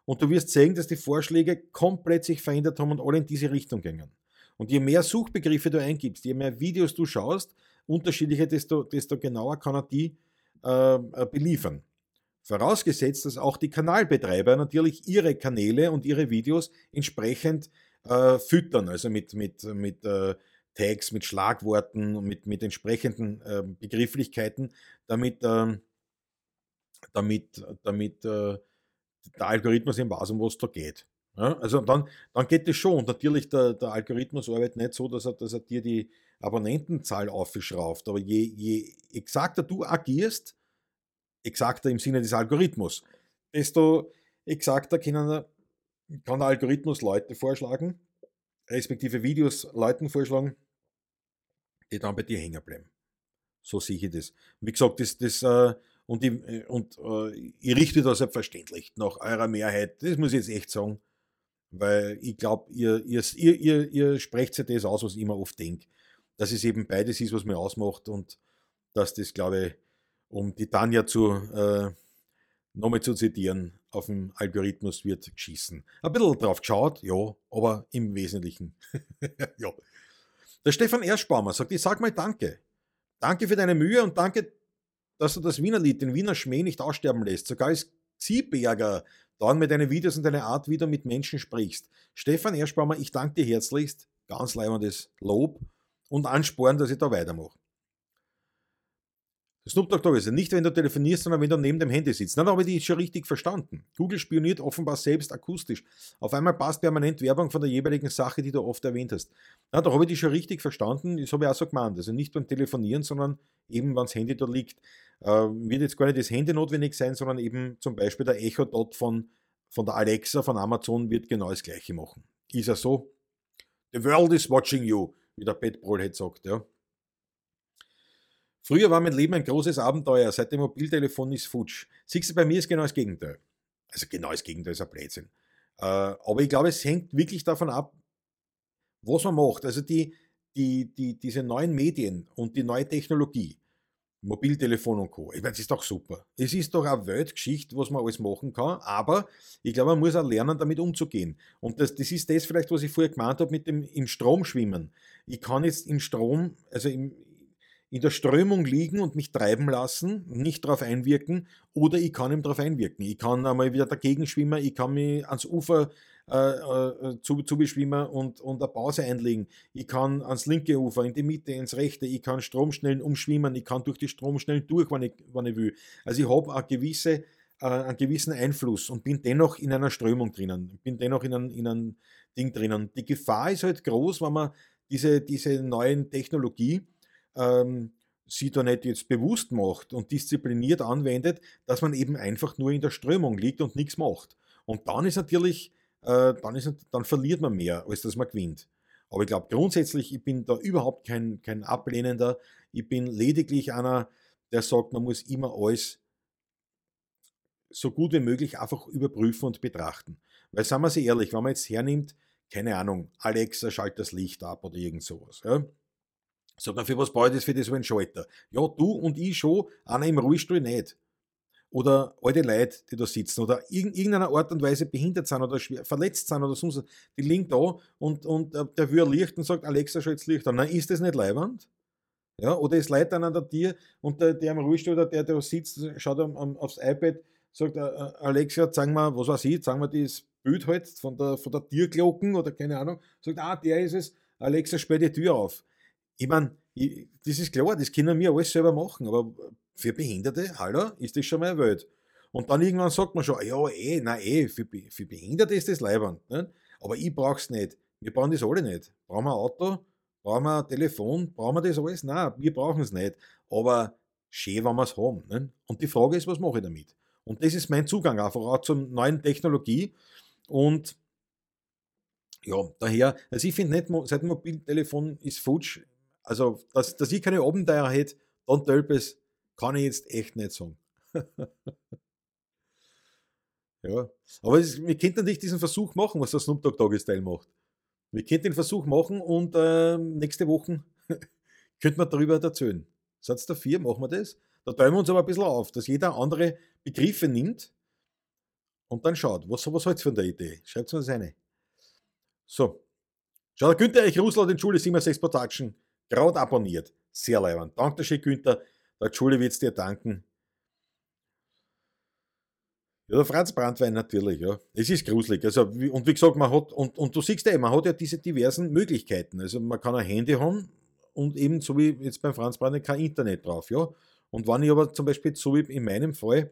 und du wirst sehen, dass die Vorschläge komplett sich verändert haben und alle in diese Richtung gingen. Und je mehr Suchbegriffe du eingibst, je mehr Videos du schaust, unterschiedlicher, desto, desto genauer kann er die äh, äh, beliefern. Vorausgesetzt, dass auch die Kanalbetreiber natürlich ihre Kanäle und ihre Videos entsprechend äh, füttern, also mit, mit, mit äh, Tags, mit Schlagworten mit, mit entsprechenden äh, Begrifflichkeiten, damit, ähm, damit, damit äh, der Algorithmus eben weiß, um was da geht. Ja, also dann, dann geht es schon. Natürlich, der, der Algorithmus arbeitet nicht so, dass er, dass er dir die Abonnentenzahl aufgeschrauft. Aber je, je exakter du agierst, exakter im Sinne des Algorithmus, desto exakter kann der Algorithmus Leute vorschlagen, respektive Videos Leuten vorschlagen, die dann bei dir hängen bleiben. So sehe ich das. Wie gesagt, das, das äh, und, ich, und äh, ich richte da selbstverständlich nach eurer Mehrheit, das muss ich jetzt echt sagen, weil ich glaube, ihr, ihr, ihr, ihr, sprecht ja das aus, was ich immer oft denke, dass es eben beides ist, was mir ausmacht und dass das, glaube ich, um die Tanja zu, äh, nochmal zu zitieren, auf dem Algorithmus wird geschissen. Ein bisschen drauf geschaut, ja, aber im Wesentlichen. ja. Der Stefan Erschbaumer sagt, ich sag mal Danke. Danke für deine Mühe und danke, dass du das Wienerlied, den Wiener Schmäh nicht aussterben lässt. Sogar als Ziehberger dann mit deinen Videos und deiner Art wieder mit Menschen sprichst. Stefan Erschbaumer, ich danke dir herzlichst. Ganz leibendes Lob und Ansporn, dass ich da weitermache. Snoop Dogg Dogg ist ja nicht, wenn du telefonierst, sondern wenn du neben dem Handy sitzt. Dann habe ich die schon richtig verstanden. Google spioniert offenbar selbst akustisch. Auf einmal passt permanent Werbung von der jeweiligen Sache, die du oft erwähnt hast. Na, da habe ich die schon richtig verstanden. Das habe ich auch so gemeint. Also nicht beim Telefonieren, sondern eben, wenn das Handy da liegt. Äh, wird jetzt gar nicht das Handy notwendig sein, sondern eben zum Beispiel der Echo Dot von, von der Alexa von Amazon wird genau das Gleiche machen. Ist er so? The world is watching you, wie der Pat Brolhead sagt. Ja. Früher war mein Leben ein großes Abenteuer, seit dem Mobiltelefon ist futsch. Siehst du, bei mir ist genau das Gegenteil. Also genau das Gegenteil ist ein Blödsinn. Äh, aber ich glaube, es hängt wirklich davon ab, was man macht. Also die, die, die, diese neuen Medien und die neue Technologie, Mobiltelefon und Co. Ich meine, das ist doch super. Es ist doch eine Weltgeschichte, was man alles machen kann, aber ich glaube, man muss auch lernen, damit umzugehen. Und das, das ist das vielleicht, was ich vorher gemeint habe mit dem im Strom schwimmen. Ich kann jetzt im Strom, also im, in der Strömung liegen und mich treiben lassen, nicht darauf einwirken, oder ich kann ihm darauf einwirken. Ich kann einmal wieder dagegen schwimmen, ich kann mich ans Ufer äh, äh, zu, zu beschwimmen und, und eine Pause einlegen. Ich kann ans linke Ufer, in die Mitte, ins rechte, ich kann Stromschnellen umschwimmen, ich kann durch die Stromschnellen durch, wenn ich, wenn ich will. Also ich habe eine gewisse, äh, einen gewissen Einfluss und bin dennoch in einer Strömung drinnen, bin dennoch in einem, in einem Ding drinnen. Die Gefahr ist halt groß, wenn man diese, diese neuen Technologie ähm, sie da nicht jetzt bewusst macht und diszipliniert anwendet, dass man eben einfach nur in der Strömung liegt und nichts macht. Und dann ist natürlich, äh, dann, ist, dann verliert man mehr, als dass man gewinnt. Aber ich glaube grundsätzlich, ich bin da überhaupt kein, kein Ablehnender. Ich bin lediglich einer, der sagt, man muss immer alles so gut wie möglich einfach überprüfen und betrachten. Weil, sagen wir sie ehrlich, wenn man jetzt hernimmt, keine Ahnung, Alexa schaltet das Licht ab oder irgend sowas. Ja? Sag mal, für was brauche ich das für das so ein Schalter? Ja, du und ich schon, einer im Ruhestuhl nicht. Oder alte Leute, die da sitzen oder in irgendeiner Art und Weise behindert sind oder schwer, verletzt sind oder sonst die liegen da und, und äh, der will Licht und sagt, Alexa, schalt's Licht an. Na, ist das nicht leibend? Ja, oder ist Leute an der Tier und der, der am Ruhestuhl oder der, der da sitzt, schaut am, am, aufs iPad, sagt, äh, äh Alexa, zeig mal, was weiß ich, zeig mal das Bild halt von der, von der Tierglocken oder keine Ahnung, sagt, ah, der ist es, Alexa, sperr die Tür auf. Ich meine, das ist klar, das können wir alles selber machen, aber für Behinderte, hallo, ist das schon mal eine Welt. Und dann irgendwann sagt man schon, ja, eh, nein, eh, für, für Behinderte ist das leibend. Ne? Aber ich brauche es nicht. Wir brauchen das alle nicht. Brauchen wir ein Auto? Brauchen wir ein Telefon? Brauchen wir das alles? Nein, wir brauchen es nicht. Aber schön, wenn wir es haben. Ne? Und die Frage ist, was mache ich damit? Und das ist mein Zugang einfach auch zur neuen Technologie. Und ja, daher, also ich finde nicht, seit Mobiltelefon ist futsch, also, dass, dass ich keine Abenteuer hätte, dann Tölpes, kann ich jetzt echt nicht sagen. ja, aber es, wir könnten nicht diesen Versuch machen, was der Snoop Dogg Style macht. Wir könnten den Versuch machen und äh, nächste Woche könnten wir darüber erzählen. Satz der 4, machen wir das. Da teilen wir uns aber ein bisschen auf, dass jeder andere Begriffe nimmt und dann schaut, was, was haltet von der Idee? Schreibt uns eine. So. Schau, der Günther Eich Russland in Schule 76 Production gerade abonniert. Sehr leibend. Danke schön, Günther. Der Schule wird es dir danken. Ja, der Franz Brandwein natürlich, ja. Es ist gruselig. Also, und wie gesagt, man hat, und, und du siehst ja, man hat ja diese diversen Möglichkeiten. Also man kann ein Handy haben und eben so wie jetzt beim Franz Brandwein kein Internet drauf, ja. Und wenn ich aber zum Beispiel so wie in meinem Fall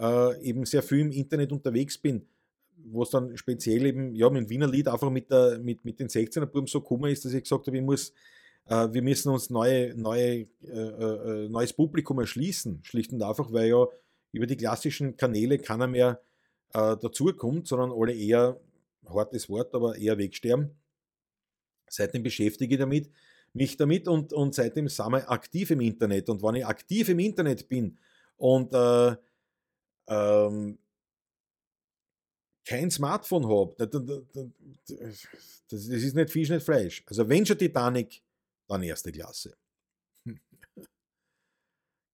äh, eben sehr viel im Internet unterwegs bin, wo es dann speziell eben, ja, mit dem Wiener Lied einfach mit, der, mit, mit den 16er Buben so gekommen ist, dass ich gesagt habe, ich muss Äh, wir müssen uns neue, neue, äh, äh, neues Publikum erschließen. Schlicht und einfach, weil ja über die klassischen Kanäle keiner mehr äh, dazukommt, sondern alle eher, hartes Wort, aber eher wegsterben. Seitdem beschäftige ich damit, mich damit und, und seitdem sind wir aktiv im Internet. Und wenn ich aktiv im Internet bin und äh, ähm, kein Smartphone habe, das, das, ist nicht Fisch, nicht Fleisch. Also wenn schon Titanic, dann erste Klasse.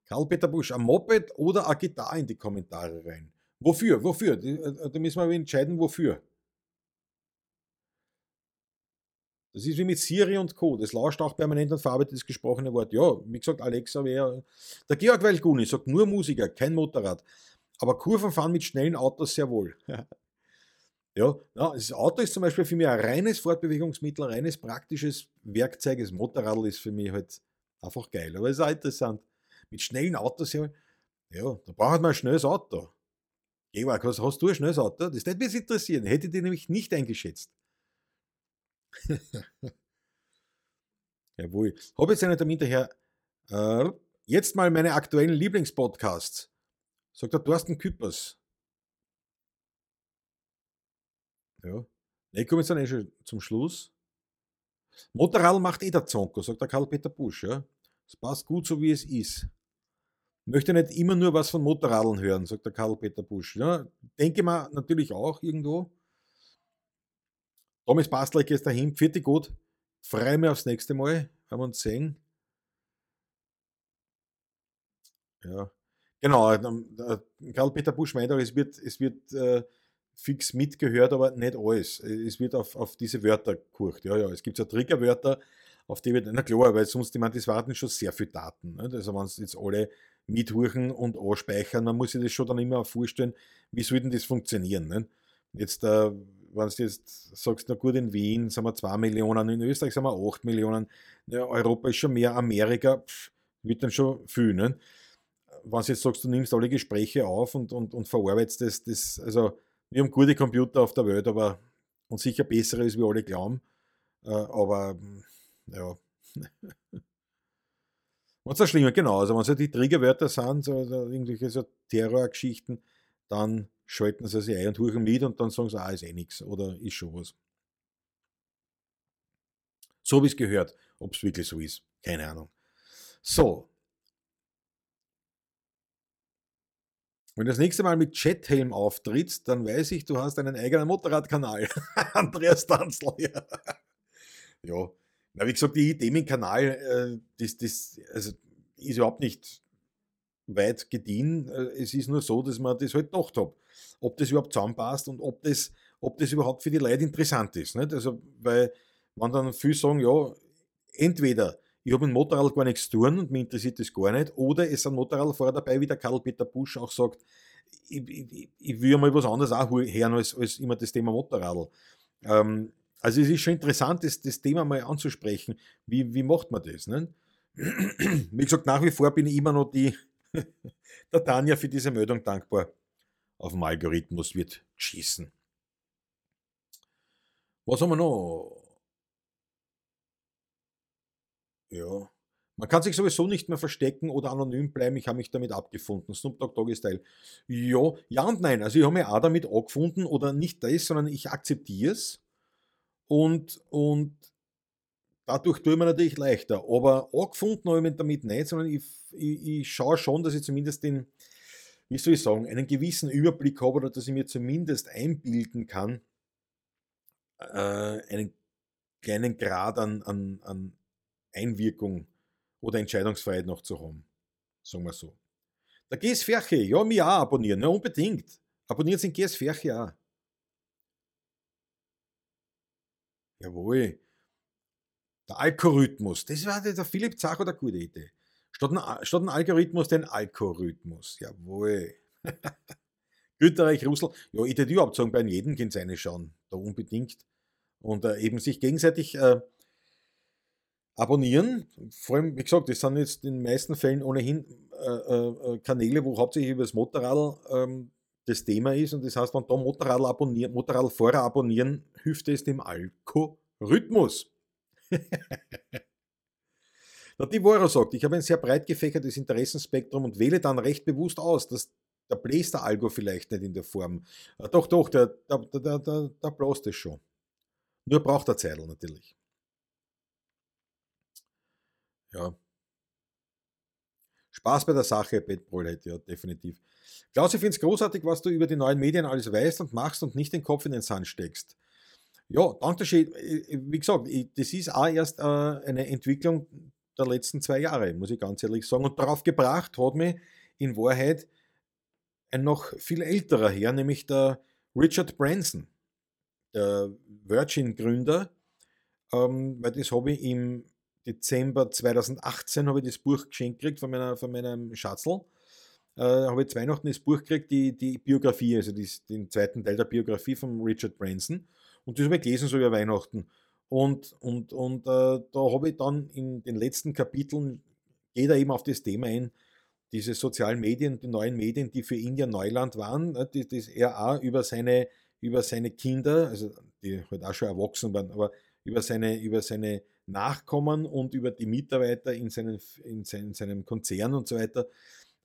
Karl-Peter Busch, ein Moped oder eine Gitarre in die Kommentare rein. Wofür? Wofür? Äh, da müssen wir entscheiden, wofür. Das ist wie mit Siri und Co. Das lauscht auch permanent und verarbeitet das gesprochene Wort. Ja, wie gesagt, Alexa wäre. Der Georg Weilguni sagt nur Musiker, kein Motorrad. Aber Kurven fahren mit schnellen Autos sehr wohl. Ja, das Auto ist zum Beispiel für mich ein reines Fortbewegungsmittel, ein reines praktisches Werkzeug. Das Motorrad ist für mich halt einfach geil. Aber es ist auch interessant. Mit schnellen Autos, ja, da braucht man ein schnelles Auto. Georg, hast, hast du ein schnelles Auto? Das hätte mich interessieren. Hätte ich nämlich nicht eingeschätzt. Jawohl. Habe jetzt einen Termin daher. Äh, jetzt mal meine aktuellen Lieblingspodcasts. Sagt der Thorsten Küppers. Ja. Ich komme jetzt dann eh schon zum Schluss. Motorrad macht eh der Zonko, sagt der Karl-Peter Busch. Ja. Es passt gut so, wie es ist. Möchte nicht immer nur was von Motorradeln hören, sagt der Karl-Peter Busch. Ja, denke mal natürlich auch irgendwo. Thomas Bastler ist dahin. Vierte gut. Freue mich aufs nächste Mal. Haben wir uns sehen. Ja. Genau. Ähm, Karl-Peter Busch meint auch, es wird, es wird äh, fix mitgehört, aber nicht alles. Es wird auf, auf diese Wörter gekocht. Ja, ja, es gibt so Triggerwörter, auf die wird, na klar, weil sonst, ich meine, das warten schon sehr viele Daten. Nicht? Also, wenn es jetzt alle mithorchen und anspeichern, dann muss ich das schon dann immer vorstellen, wie soll denn das funktionieren? Nicht? Jetzt, äh, wenn du jetzt sagst, na gut, in Wien sind wir 2 Millionen, in Österreich sind wir 8 Millionen, ja, Europa ist schon mehr, Amerika pff, wird dann schon viel. Nicht? Wenn du jetzt sagst, du nimmst alle Gespräche auf und, und, und verarbeitest das, das, also wir haben gute Computer auf der Welt, aber und sicher bessere, als wir alle glauben. Äh, aber ja. Was ist schlimmer, genau. Also, wenn so die Triggerwörter sind, so, so irgendwelche so Terrorgeschichten, dann schalten sie sich ein und huchen mit und dann sagen sie, ah, ist eh nichts oder ist schon was. So wie es gehört. Ob es wirklich so ist, keine Ahnung. So, Wenn du das nächste Mal mit Chathelm auftrittst, dann weiß ich, du hast einen eigenen Motorradkanal. Andreas Tanzl, ja. ja. Na, wie gesagt, die Idee mit dem Kanal, äh, das, das also, ist überhaupt nicht weit gediehen. Äh, es ist nur so, dass man das halt gedacht hat. Ob das überhaupt zusammenpasst und ob das, ob das überhaupt für die Leute interessant ist. Nicht? Also, weil, wenn dann viele sagen, ja, entweder ich habe mit Motorrad gar nichts zu tun und mich interessiert das gar nicht. Oder es sind Motorradfahrer dabei, wie der Karl-Peter Busch auch sagt, ich, ich, ich will mal was anderes auch hören als, als immer das Thema Motorradl. Ähm, also es ist schon interessant, das, das Thema mal anzusprechen. Wie, wie macht man das? Ne? Wie gesagt, nach wie vor bin ich immer noch die, der Tanja für diese Meldung dankbar. Auf dem Algorithmus wird geschissen. Was haben wir noch? Ja. Man kann sich sowieso nicht mehr verstecken oder anonym bleiben. Ich habe mich damit abgefunden. Snoop Dogg Doggy Style. Ja, ja und nein. Also ich habe mich auch damit angefunden oder nicht das, sondern ich akzeptiere es. Und, und dadurch tue ich mir natürlich leichter. Aber angefunden habe ich mich damit nicht, sondern ich, ich, ich schaue schon, dass ich zumindest den, wie soll ich sagen, einen gewissen Überblick habe oder dass ich mir zumindest einbilden kann, äh, einen kleinen Grad an, an, an Einwirkung oder Entscheidungsfreiheit noch zu haben. Sagen wir so. Der GS Ferche, ja, mir auch abonnieren, ja, unbedingt. Abonnieren Sie den GS Ferche auch. Jawohl. Der Algorithmus, das war der Philipp Zach oder gute Idee. Statt ein, statt ein Algorithmus, den Algorithmus. Jawohl. Güterreich, Russell. Ja, ich würde überhaupt sagen, bei jedem können Sie eine schauen. Da unbedingt. Und äh, eben sich gegenseitig äh, abonnieren. Vor allem, wie gesagt, das sind jetzt in den meisten Fällen ohnehin äh, äh, äh Kanäle, wo hauptsächlich über das Motorrad ähm, das Thema ist. Und das heißt, wenn da Motorrad abonnieren, Motorradfahrer abonnieren, hilft es dem Algorithmus. Der Divora sagt, ich habe ein sehr breit gefächertes Interessenspektrum und wähle dann recht bewusst aus, dass der bläst der Algo vielleicht nicht in der Form. Äh, doch, doch, der, der, der, der, der bläst es schon. Nur braucht er Zeitl natürlich. Ja. Spaß bei der Sache, Bettbrot, ja, definitiv. Klaus, ich finde es großartig, was du über die neuen Medien alles weißt und machst und nicht den Kopf in den Sand steckst. Ja, danke schön. Wie gesagt, das ist auch erst äh, eine Entwicklung der letzten zwei Jahre, muss ich ganz ehrlich sagen. Und darauf gebracht hat mich in Wahrheit ein noch viel älterer Herr, nämlich der Richard Branson, der Virgin-Gründer, ähm, weil das habe ich im Dezember 2018 habe ich das Buch geschenkt gekriegt von, meiner, von meinem Schatzl. Äh, habe ich zu Weihnachten das Buch gekriegt, die, die Biografie, also das, den zweiten Teil der Biografie von Richard Branson. Und das habe ich gelesen so über Weihnachten. Und, und, und äh, da habe ich dann in den letzten Kapiteln, geht er eben auf das Thema ein, diese sozialen Medien, die neuen Medien, die für ihn ja Neuland waren, ne, das, das er auch über seine, über seine Kinder, also die halt auch schon erwachsen waren, aber über seine, über seine Nachkommen und über die Mitarbeiter in, seinen, in, seinen, in seinem Konzern und so weiter,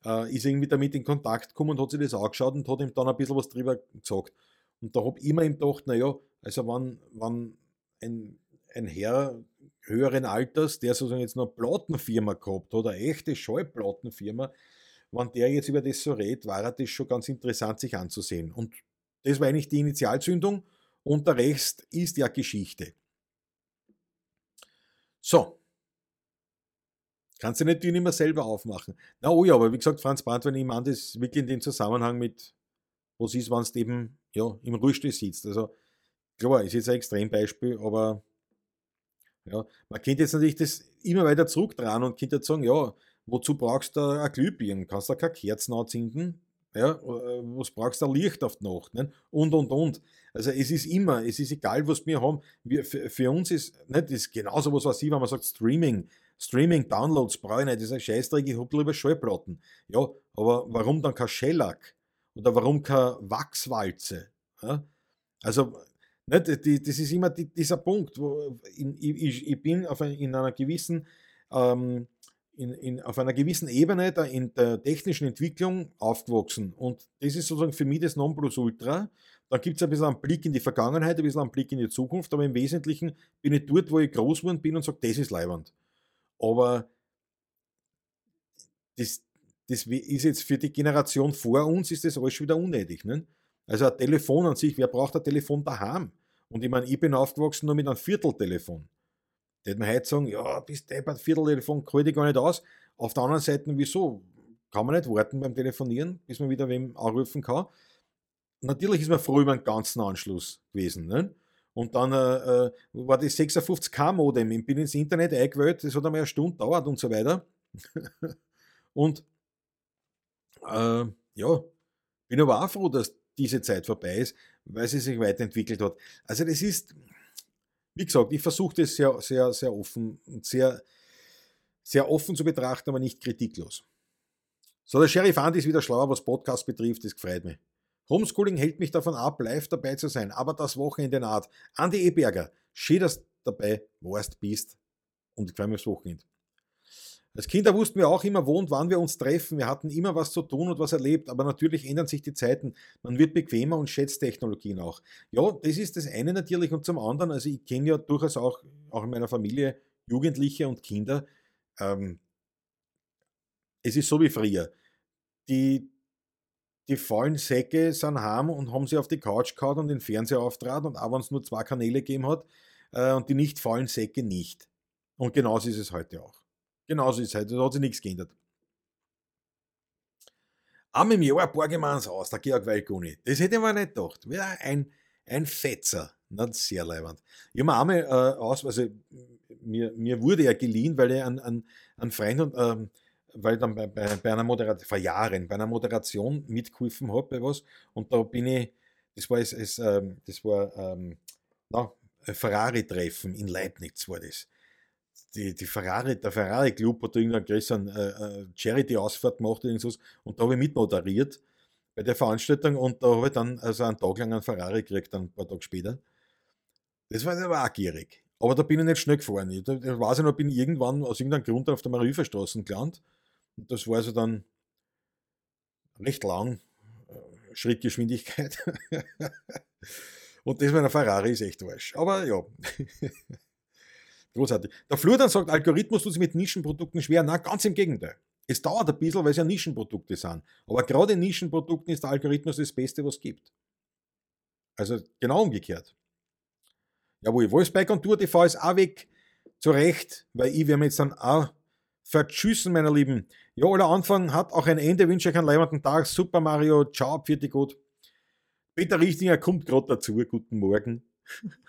äh, ist irgendwie damit in Kontakt gekommen und hat sich das angeschaut und hat ihm dann ein bisschen was drüber gesagt. Und da habe ich immer ihm gedacht, naja, also wenn, wenn ein, ein Herr höheren Alters, der sozusagen jetzt noch eine Plattenfirma gehabt hat, eine echte Schallplattenfirma, wenn der jetzt über das so redet, war das schon ganz interessant sich anzusehen. Und das war eigentlich die Initialzündung und der Rest ist ja Geschichte. So. Kannst du nicht die nicht mehr selber aufmachen. Na oh ja, aber wie gesagt, Franz Brandt, wenn ich meine, das wirklich in dem Zusammenhang mit, was ist, wenn es eben ja, im Rüste sitzt. Also klar, ist jetzt ein Extrembeispiel, aber ja, man könnte jetzt natürlich das immer weiter zurück dran und könnte jetzt sagen, ja, wozu brauchst du ein Glühbirnen? Kannst du keine Kerzen anzünden? Ja, äh, was brauchst du Licht auf die Nacht? Ne? Und, und, und. Also es ist immer, es ist egal, was wir haben. Wir, für, für uns ist, nicht, ist genauso was, was ich, wenn man sagt Streaming, Streaming, Downloads brauche ich nicht, das ist ein Scheißdreck, ich habe lieber Schallplatten. Ja, aber warum dann kein Shellac? Oder warum keine Wachswalze? Ja? Also, nicht, das ist immer dieser Punkt, wo ich, ich bin auf ein, in einer gewissen ähm, in, in, auf einer gewissen Ebene der, in der technischen Entwicklung aufgewachsen. Und das ist sozusagen für mich das Nonplusultra. Dann gibt es ein bisschen einen Blick in die Vergangenheit, ein bisschen einen Blick in die Zukunft, aber im Wesentlichen bin ich dort, wo ich groß geworden bin und sage, das ist leibend. Aber das, das ist jetzt für die Generation vor uns, ist das alles schon wieder unnötig. Ne? Also ein Telefon an sich, wer braucht ein Telefon daheim? Und ich meine, ich bin aufgewachsen nur mit einem Vierteltelefon. Die hätten heute sagen, ja, bis deppert, Vierteltelefon halte ich gar nicht aus. Auf der anderen Seite, wieso? Kann man nicht warten beim Telefonieren, bis man wieder wem anrufen kann. Natürlich ist man froh über einen ganzen Anschluss gewesen. Ne? Und dann äh, äh war das 56K-Modem, ich bin ins Internet eingewählt, das hat einmal eine Stunde dauert und so weiter. und äh, ja, bin aber auch froh, dass diese Zeit vorbei ist, weil sie sich weiterentwickelt hat. Also das ist, wie gesagt, ich versuche das sehr, sehr, sehr offen und sehr, sehr offen zu betrachten, aber nicht kritiklos. So, der Sheriff Andy ist wieder schlauer, was Podcast betrifft, das gefreut mich. Homeschooling hält mich davon ab, live dabei zu sein, aber das Wochenende naht. Andi Eberger, schön, dass du dabei warst, bist und ich freue mich aufs Wochenende. Als Kinder wussten wir auch immer, wo und wann wir uns treffen. Wir hatten immer was zu tun und was erlebt, aber natürlich ändern sich die Zeiten. Man wird bequemer und schätzt Technologien auch. Ja, das ist das eine natürlich und zum anderen, also ich kenne ja durchaus auch, auch in meiner Familie Jugendliche und Kinder. Ähm, es ist so wie früher. Die, die faulen Säcke sind heim und haben sie auf die Couch gehauen und den Fernseher auftrat und auch wenn es nur zwei Kanäle gegeben hat äh, und die nicht faulen Säcke nicht. Und genauso ist es heute auch. Genauso ist es heute, da hat sich nichts geändert. Am im Jahr borge wir uns aus, der Georg Weilguni. Das hätte man nicht gedacht. Ja, ein, ein Fetzer. Nicht sehr leibend. Ich habe mir einmal äh, aus, also mir, mir wurde ja geliehen, weil ich an, an Freund und ähm, weil ich dann bei, bei, bei einer Moderation, vor Jahren, bei einer Moderation mitgeholfen habe bei was. Und da bin ich, das war es, es ähm, das war ähm, na, Ferrari-Treffen in Leibniz war das die, die Ferrari, der Ferrari Club hat irgendeinen größeren äh, äh, Charity-Ausfahrt gemacht und so. Und da habe ich mitmoderiert bei der Veranstaltung und da habe ich dann also einen Tag lang einen Ferrari gekriegt, ein paar Tage später. Das war aber auch gierig. Aber da bin ich nicht schnell gefahren. Ich, da, da weiß ich noch, bin irgendwann aus irgendeinem Grund auf der Mariuferstraße gelandet. Und das war so dann recht lang. Äh, Schrittgeschwindigkeit. Und das mit einer Ferrari ist echt Arsch. Aber ja. Großartig. Der Flur dann sagt, Algorithmus tut sich mit Nischenprodukten schwer. Na, ganz im Gegenteil. Es dauert ein bisschen, weil es ja Nischenprodukte sind. Aber gerade in Nischenprodukten ist der Algorithmus das Beste, was es gibt. Also genau umgekehrt. Jawohl, Wolfsberg und Tour TV ist auch weg. Zu Recht, weil ich werde mir jetzt dann auch verschüssen, meine Lieben. Ja, aller Anfang hat auch ein Ende. Wünsche euch einen leibenden Tag. Super Mario. Ciao, pfiat gut. Peter Richtinger kommt gerade dazu. Guten Morgen.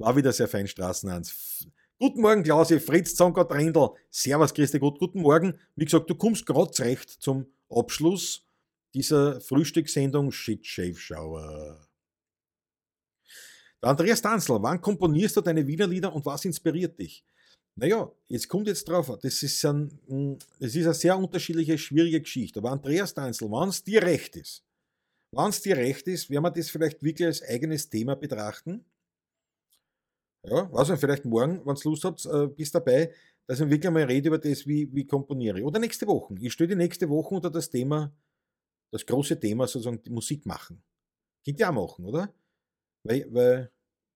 War wieder sehr fein Straßenhans. Guten Morgen, Klausi, Fritz Zonkert Rendl. Servus, Christi Gott, guten Morgen. Wie gesagt, du kommst gerade zurecht zum Abschluss dieser Frühstückssendung Shit Shave Shower. Andreas Danzl, wann komponierst du deine Wiener Lieder und was inspiriert dich? Naja, jetzt kommt jetzt drauf, das ist, ein, hm, das ist eine sehr unterschiedliche, schwierige Geschichte. Aber Andreas Danzl, wenn es dir recht ist, wenn es dir recht ist, werden wir das vielleicht wirklich als eigenes Thema betrachten ja, was nicht, vielleicht morgen, wenn ihr Lust habt, äh, bis dabei, dass ich wirklich mal rede über das, wie, wie komponiere. Oder nächste Woche. Ich stelle die nächste Woche unter das Thema, das große Thema sozusagen die Musik machen. Könnt ihr auch machen, oder? Weil, weil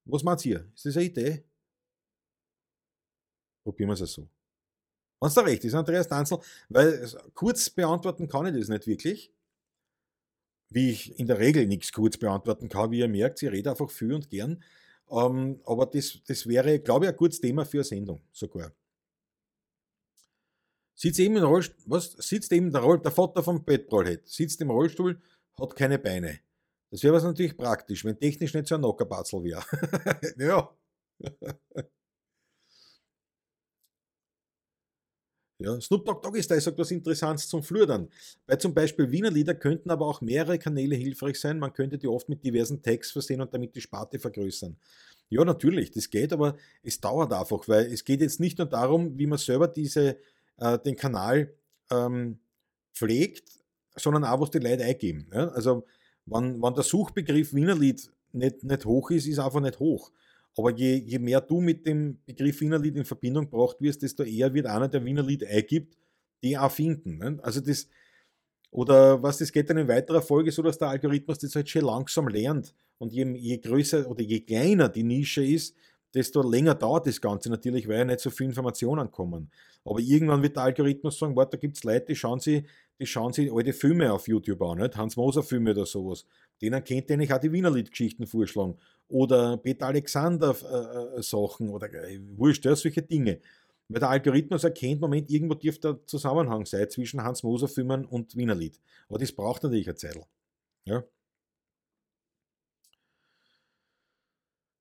was meint ihr? Ist das eine Idee? Probieren wir es so. Wenn es da recht ist, Andreas Danzel, weil kurz beantworten kann ich das nicht wirklich. Wie ich in der Regel nichts kurz beantworten kann, wie ihr merkt, ich rede einfach viel und gern. Ähm, aber das, das wäre, glaube ich, ein gutes Thema für eine Sendung sogar. Sitzt eben, im Rollstuhl, was? Sitzt eben der, Roll, der Vater vom Bettbrollhead, sitzt im Rollstuhl, hat keine Beine. Das wäre was natürlich praktisch, wenn technisch nicht so ein Nockerbatzel wäre. ja. Ja, Snoop Dogg Doggy Style sagt was Interessantes zum Flurdern. Bei zum Beispiel Wiener Lieder könnten aber auch mehrere Kanäle hilfreich sein. Man könnte die oft mit diversen Tags versehen und damit die Sparte vergrößern. Ja, natürlich, das geht, aber es dauert einfach, weil es geht jetzt nicht nur darum, wie man selber diese, äh, den Kanal ähm, pflegt, sondern auch, was die Leute eingeben. Ja? Also, wenn, wenn der Suchbegriff Wiener Lied nicht, nicht hoch ist, ist einfach nicht hoch. Aber je, je mehr du mit dem Begriff Wienerlied in Verbindung gebracht wirst, desto eher wird einer, der Wienerlied eingibt, die auch finden. Ne? Also das, oder was, das geht dann in weiterer Folge so, dass der Algorithmus das halt schon langsam lernt. Und je, je größer oder je kleiner die Nische ist, desto länger dauert das Ganze natürlich, weil ja nicht so viele Informationen kommen. Aber irgendwann wird der Algorithmus sagen, warte, da gibt es Leute, die schauen die schauen sich alte Filme auf YouTube an, nicht? Hans Moser Filme oder sowas. Denen kennt ihr nicht auch die Wienerlied-Geschichten vorschlagen oder Peter Alexander äh, äh, oder äh, wurscht, ja, solche Dinge. Weil der Algorithmus erkennt, Moment, irgendwo dürfte der Zusammenhang sein zwischen Hans Moser Filmen und Wienerlied. Aber das braucht natürlich eine Zeit. Ja.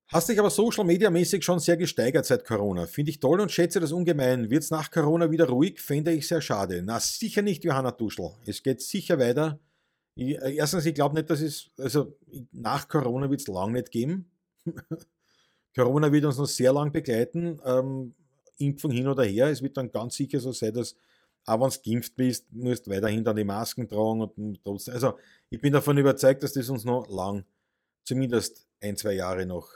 Hast dich aber social media mäßig schon sehr gesteigert seit Corona. Finde ich toll und schätze das ungemein. Wird es nach Corona wieder ruhig? Fände ich sehr schade. Na, sicher nicht, Johanna Duschel. Es geht sicher weiter. Ich, äh, erstens, ich glaube nicht, dass es, also nach Corona wird es lang nicht geben. Corona wird uns noch sehr lang begleiten. Ähm, Impfung hin oder her. Es wird dann ganz sicher so sein, dass auch wenn du geimpft bist, musst du weiterhin dann die Masken tragen und trotzdem. Also ich bin davon überzeugt, dass das uns noch lang, zumindest ein, zwei Jahre noch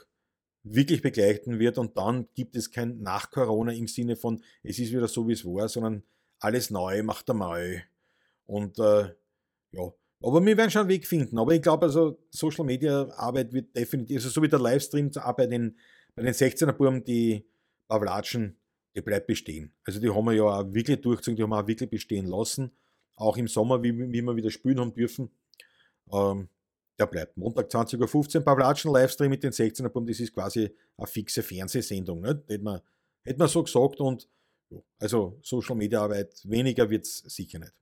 wirklich begleiten wird und dann gibt es kein Nach Corona im Sinne von, es ist wieder so, wie es war, sondern alles neu, macht einmal. Und äh, ja, aber wir werden schon einen Weg finden. Aber ich glaube, also Social Media Arbeit wird definitiv, also so wie der Livestream Arbeit in, bei den 16er Burm, die Pavlatschen, die bleibt bestehen. Also die haben wir ja auch wirklich durchgezogen, die haben wir auch wirklich bestehen lassen. Auch im Sommer, wie, wie wir wieder spielen haben dürfen. Ähm, der bleibt. Montag 20.15 Uhr Pavlatschen Livestream mit den 16er Burm, das ist quasi eine fixe Fernsehsendung. Nicht? Hätte, man, hätte man so gesagt und also Social Media Arbeit, weniger wird es sicher nicht.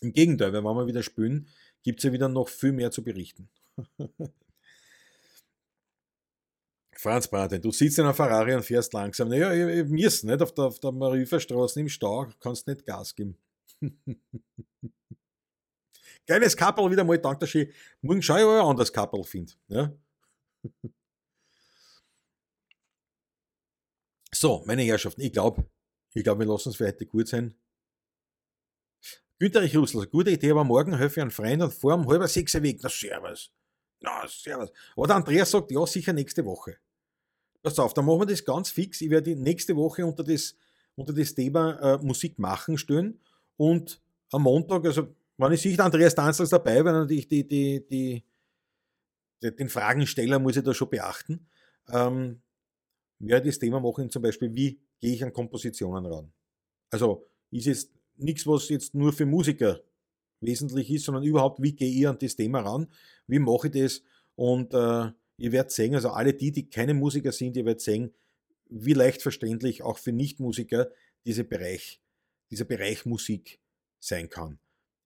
Im Gegenteil, wenn wir wieder spülen, gibt es ja wieder noch viel mehr zu berichten. Franz Braten, du sitzt in einer Ferrari und fährst langsam. Naja, mir ist nicht auf der, auf der Mariferstraße im Stau, kannst nicht Gas geben. Geiles Kappel wieder mal, danke schön. Morgen schau ich, ob ich ein anderes Kappel finde. Ja? So, meine Herrschaften, ich glaube, ich glaube, wir lassen es für heute gut sein. Günterich Russel, gute Idee, aber morgen helfe ich einen Freund und vor um halber sechs Weg. Na, servus. Na, servus. Oder Andreas sagt, ja, sicher nächste Woche. pass auf, dann machen wir das ganz fix. Ich werde nächste Woche unter das, unter das Thema äh, Musik machen stellen und am Montag, also wenn ich sehe, Andreas Danzler dabei, weil natürlich die, die, die, die, den Fragensteller muss ich da schon beachten. Ähm, werde das Thema machen, zum Beispiel, wie gehe ich an Kompositionen ran? Also ist jetzt nichts, was jetzt nur für Musiker wesentlich ist, sondern überhaupt, wie gehe ich an das Thema ran? Wie mache ich das? Und äh, ihr werdet sehen, also alle die, die keine Musiker sind, ihr werdet sehen, wie leicht verständlich auch für Nichtmusiker dieser Bereich, dieser Bereich Musik sein kann.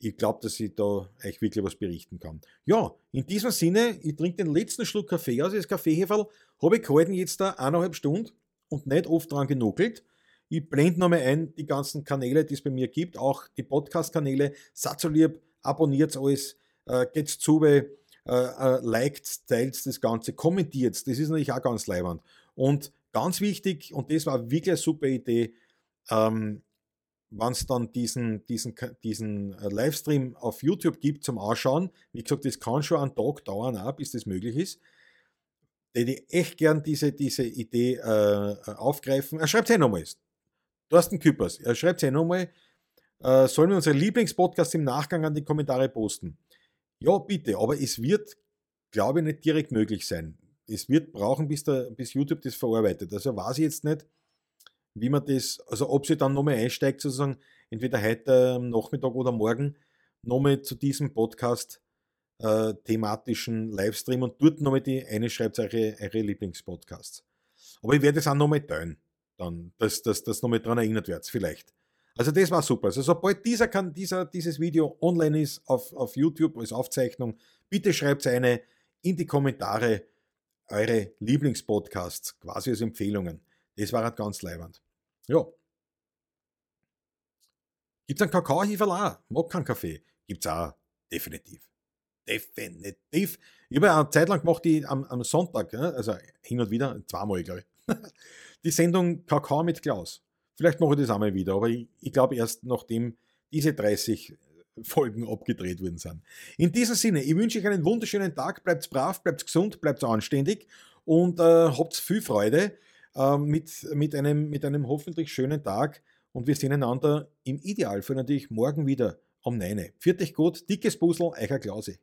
Ich glaube, dass ich da euch wirklich was berichten kann. Ja, in diesem Sinne, ich trinke den letzten Schluck Kaffee aus. Das Kaffeeheferl habe ich gehalten jetzt da eineinhalb Stunden und nicht oft dran genuckelt. Ich blende nochmal ein, die ganzen Kanäle, die es bei mir gibt, auch die Podcast-Kanäle. Seid so lieb, abonniert alles, äh, geht's zu, äh, äh, liked, teilt das Ganze, kommentiert Das ist natürlich auch ganz leibend. Und ganz wichtig, und das war wirklich eine super Idee, ähm, wenn es dann diesen, diesen, diesen äh, Livestream auf YouTube gibt zum Anschauen, wie gesagt, das kann schon einen Tag dauern, auch, bis das möglich ist, hätte ich echt gern diese, diese Idee äh, aufgreifen. Schreibt es eh nochmal. Thorsten Küppers, er schreibt eh nochmal. Äh, sollen wir unsere Lieblingspodcasts im Nachgang an die Kommentare posten? Ja, bitte, aber es wird, glaube ich, nicht direkt möglich sein. Es wird brauchen, bis, der, bis YouTube das verarbeitet. Also weiß ich jetzt nicht, wie man das, also ob sie dann nochmal einsteigt, sozusagen, entweder heute Nachmittag oder morgen, nochmal zu diesem Podcast äh, thematischen Livestream und dort nochmal die eine schreibt eure, eure Lieblingspodcasts. Aber ich werde es auch nochmal teilen, dann, dass, dass, dass nochmal daran erinnert wird, vielleicht. Also das war super. Also sobald dieser, kann, dieser, dieses Video online ist auf, auf YouTube als Aufzeichnung, bitte schreibt eine in die Kommentare eure Lieblingspodcasts, quasi als Empfehlungen. Das war halt ganz leibend. Ja. Gibt es einen Kakaoheferl auch? Mag keinen Kaffee? Gibt es auch, definitiv. Definitiv. Ich habe eine Zeit lang gemacht, die am, am Sonntag, also hin und wieder, zweimal, glaube ich, die Sendung Kakao mit Klaus. Vielleicht mache ich das einmal wieder, aber ich, ich glaube erst nachdem diese 30 Folgen abgedreht worden sind. In diesem Sinne, ich wünsche euch einen wunderschönen Tag, bleibt brav, bleibt gesund, bleibt anständig und äh, habt viel Freude äh, mit, mit, einem, mit einem hoffentlich schönen Tag und wir sehen einander im Idealfall natürlich morgen wieder um 9 Uhr. Viert euch gut, dickes Puzzle, euer Klause.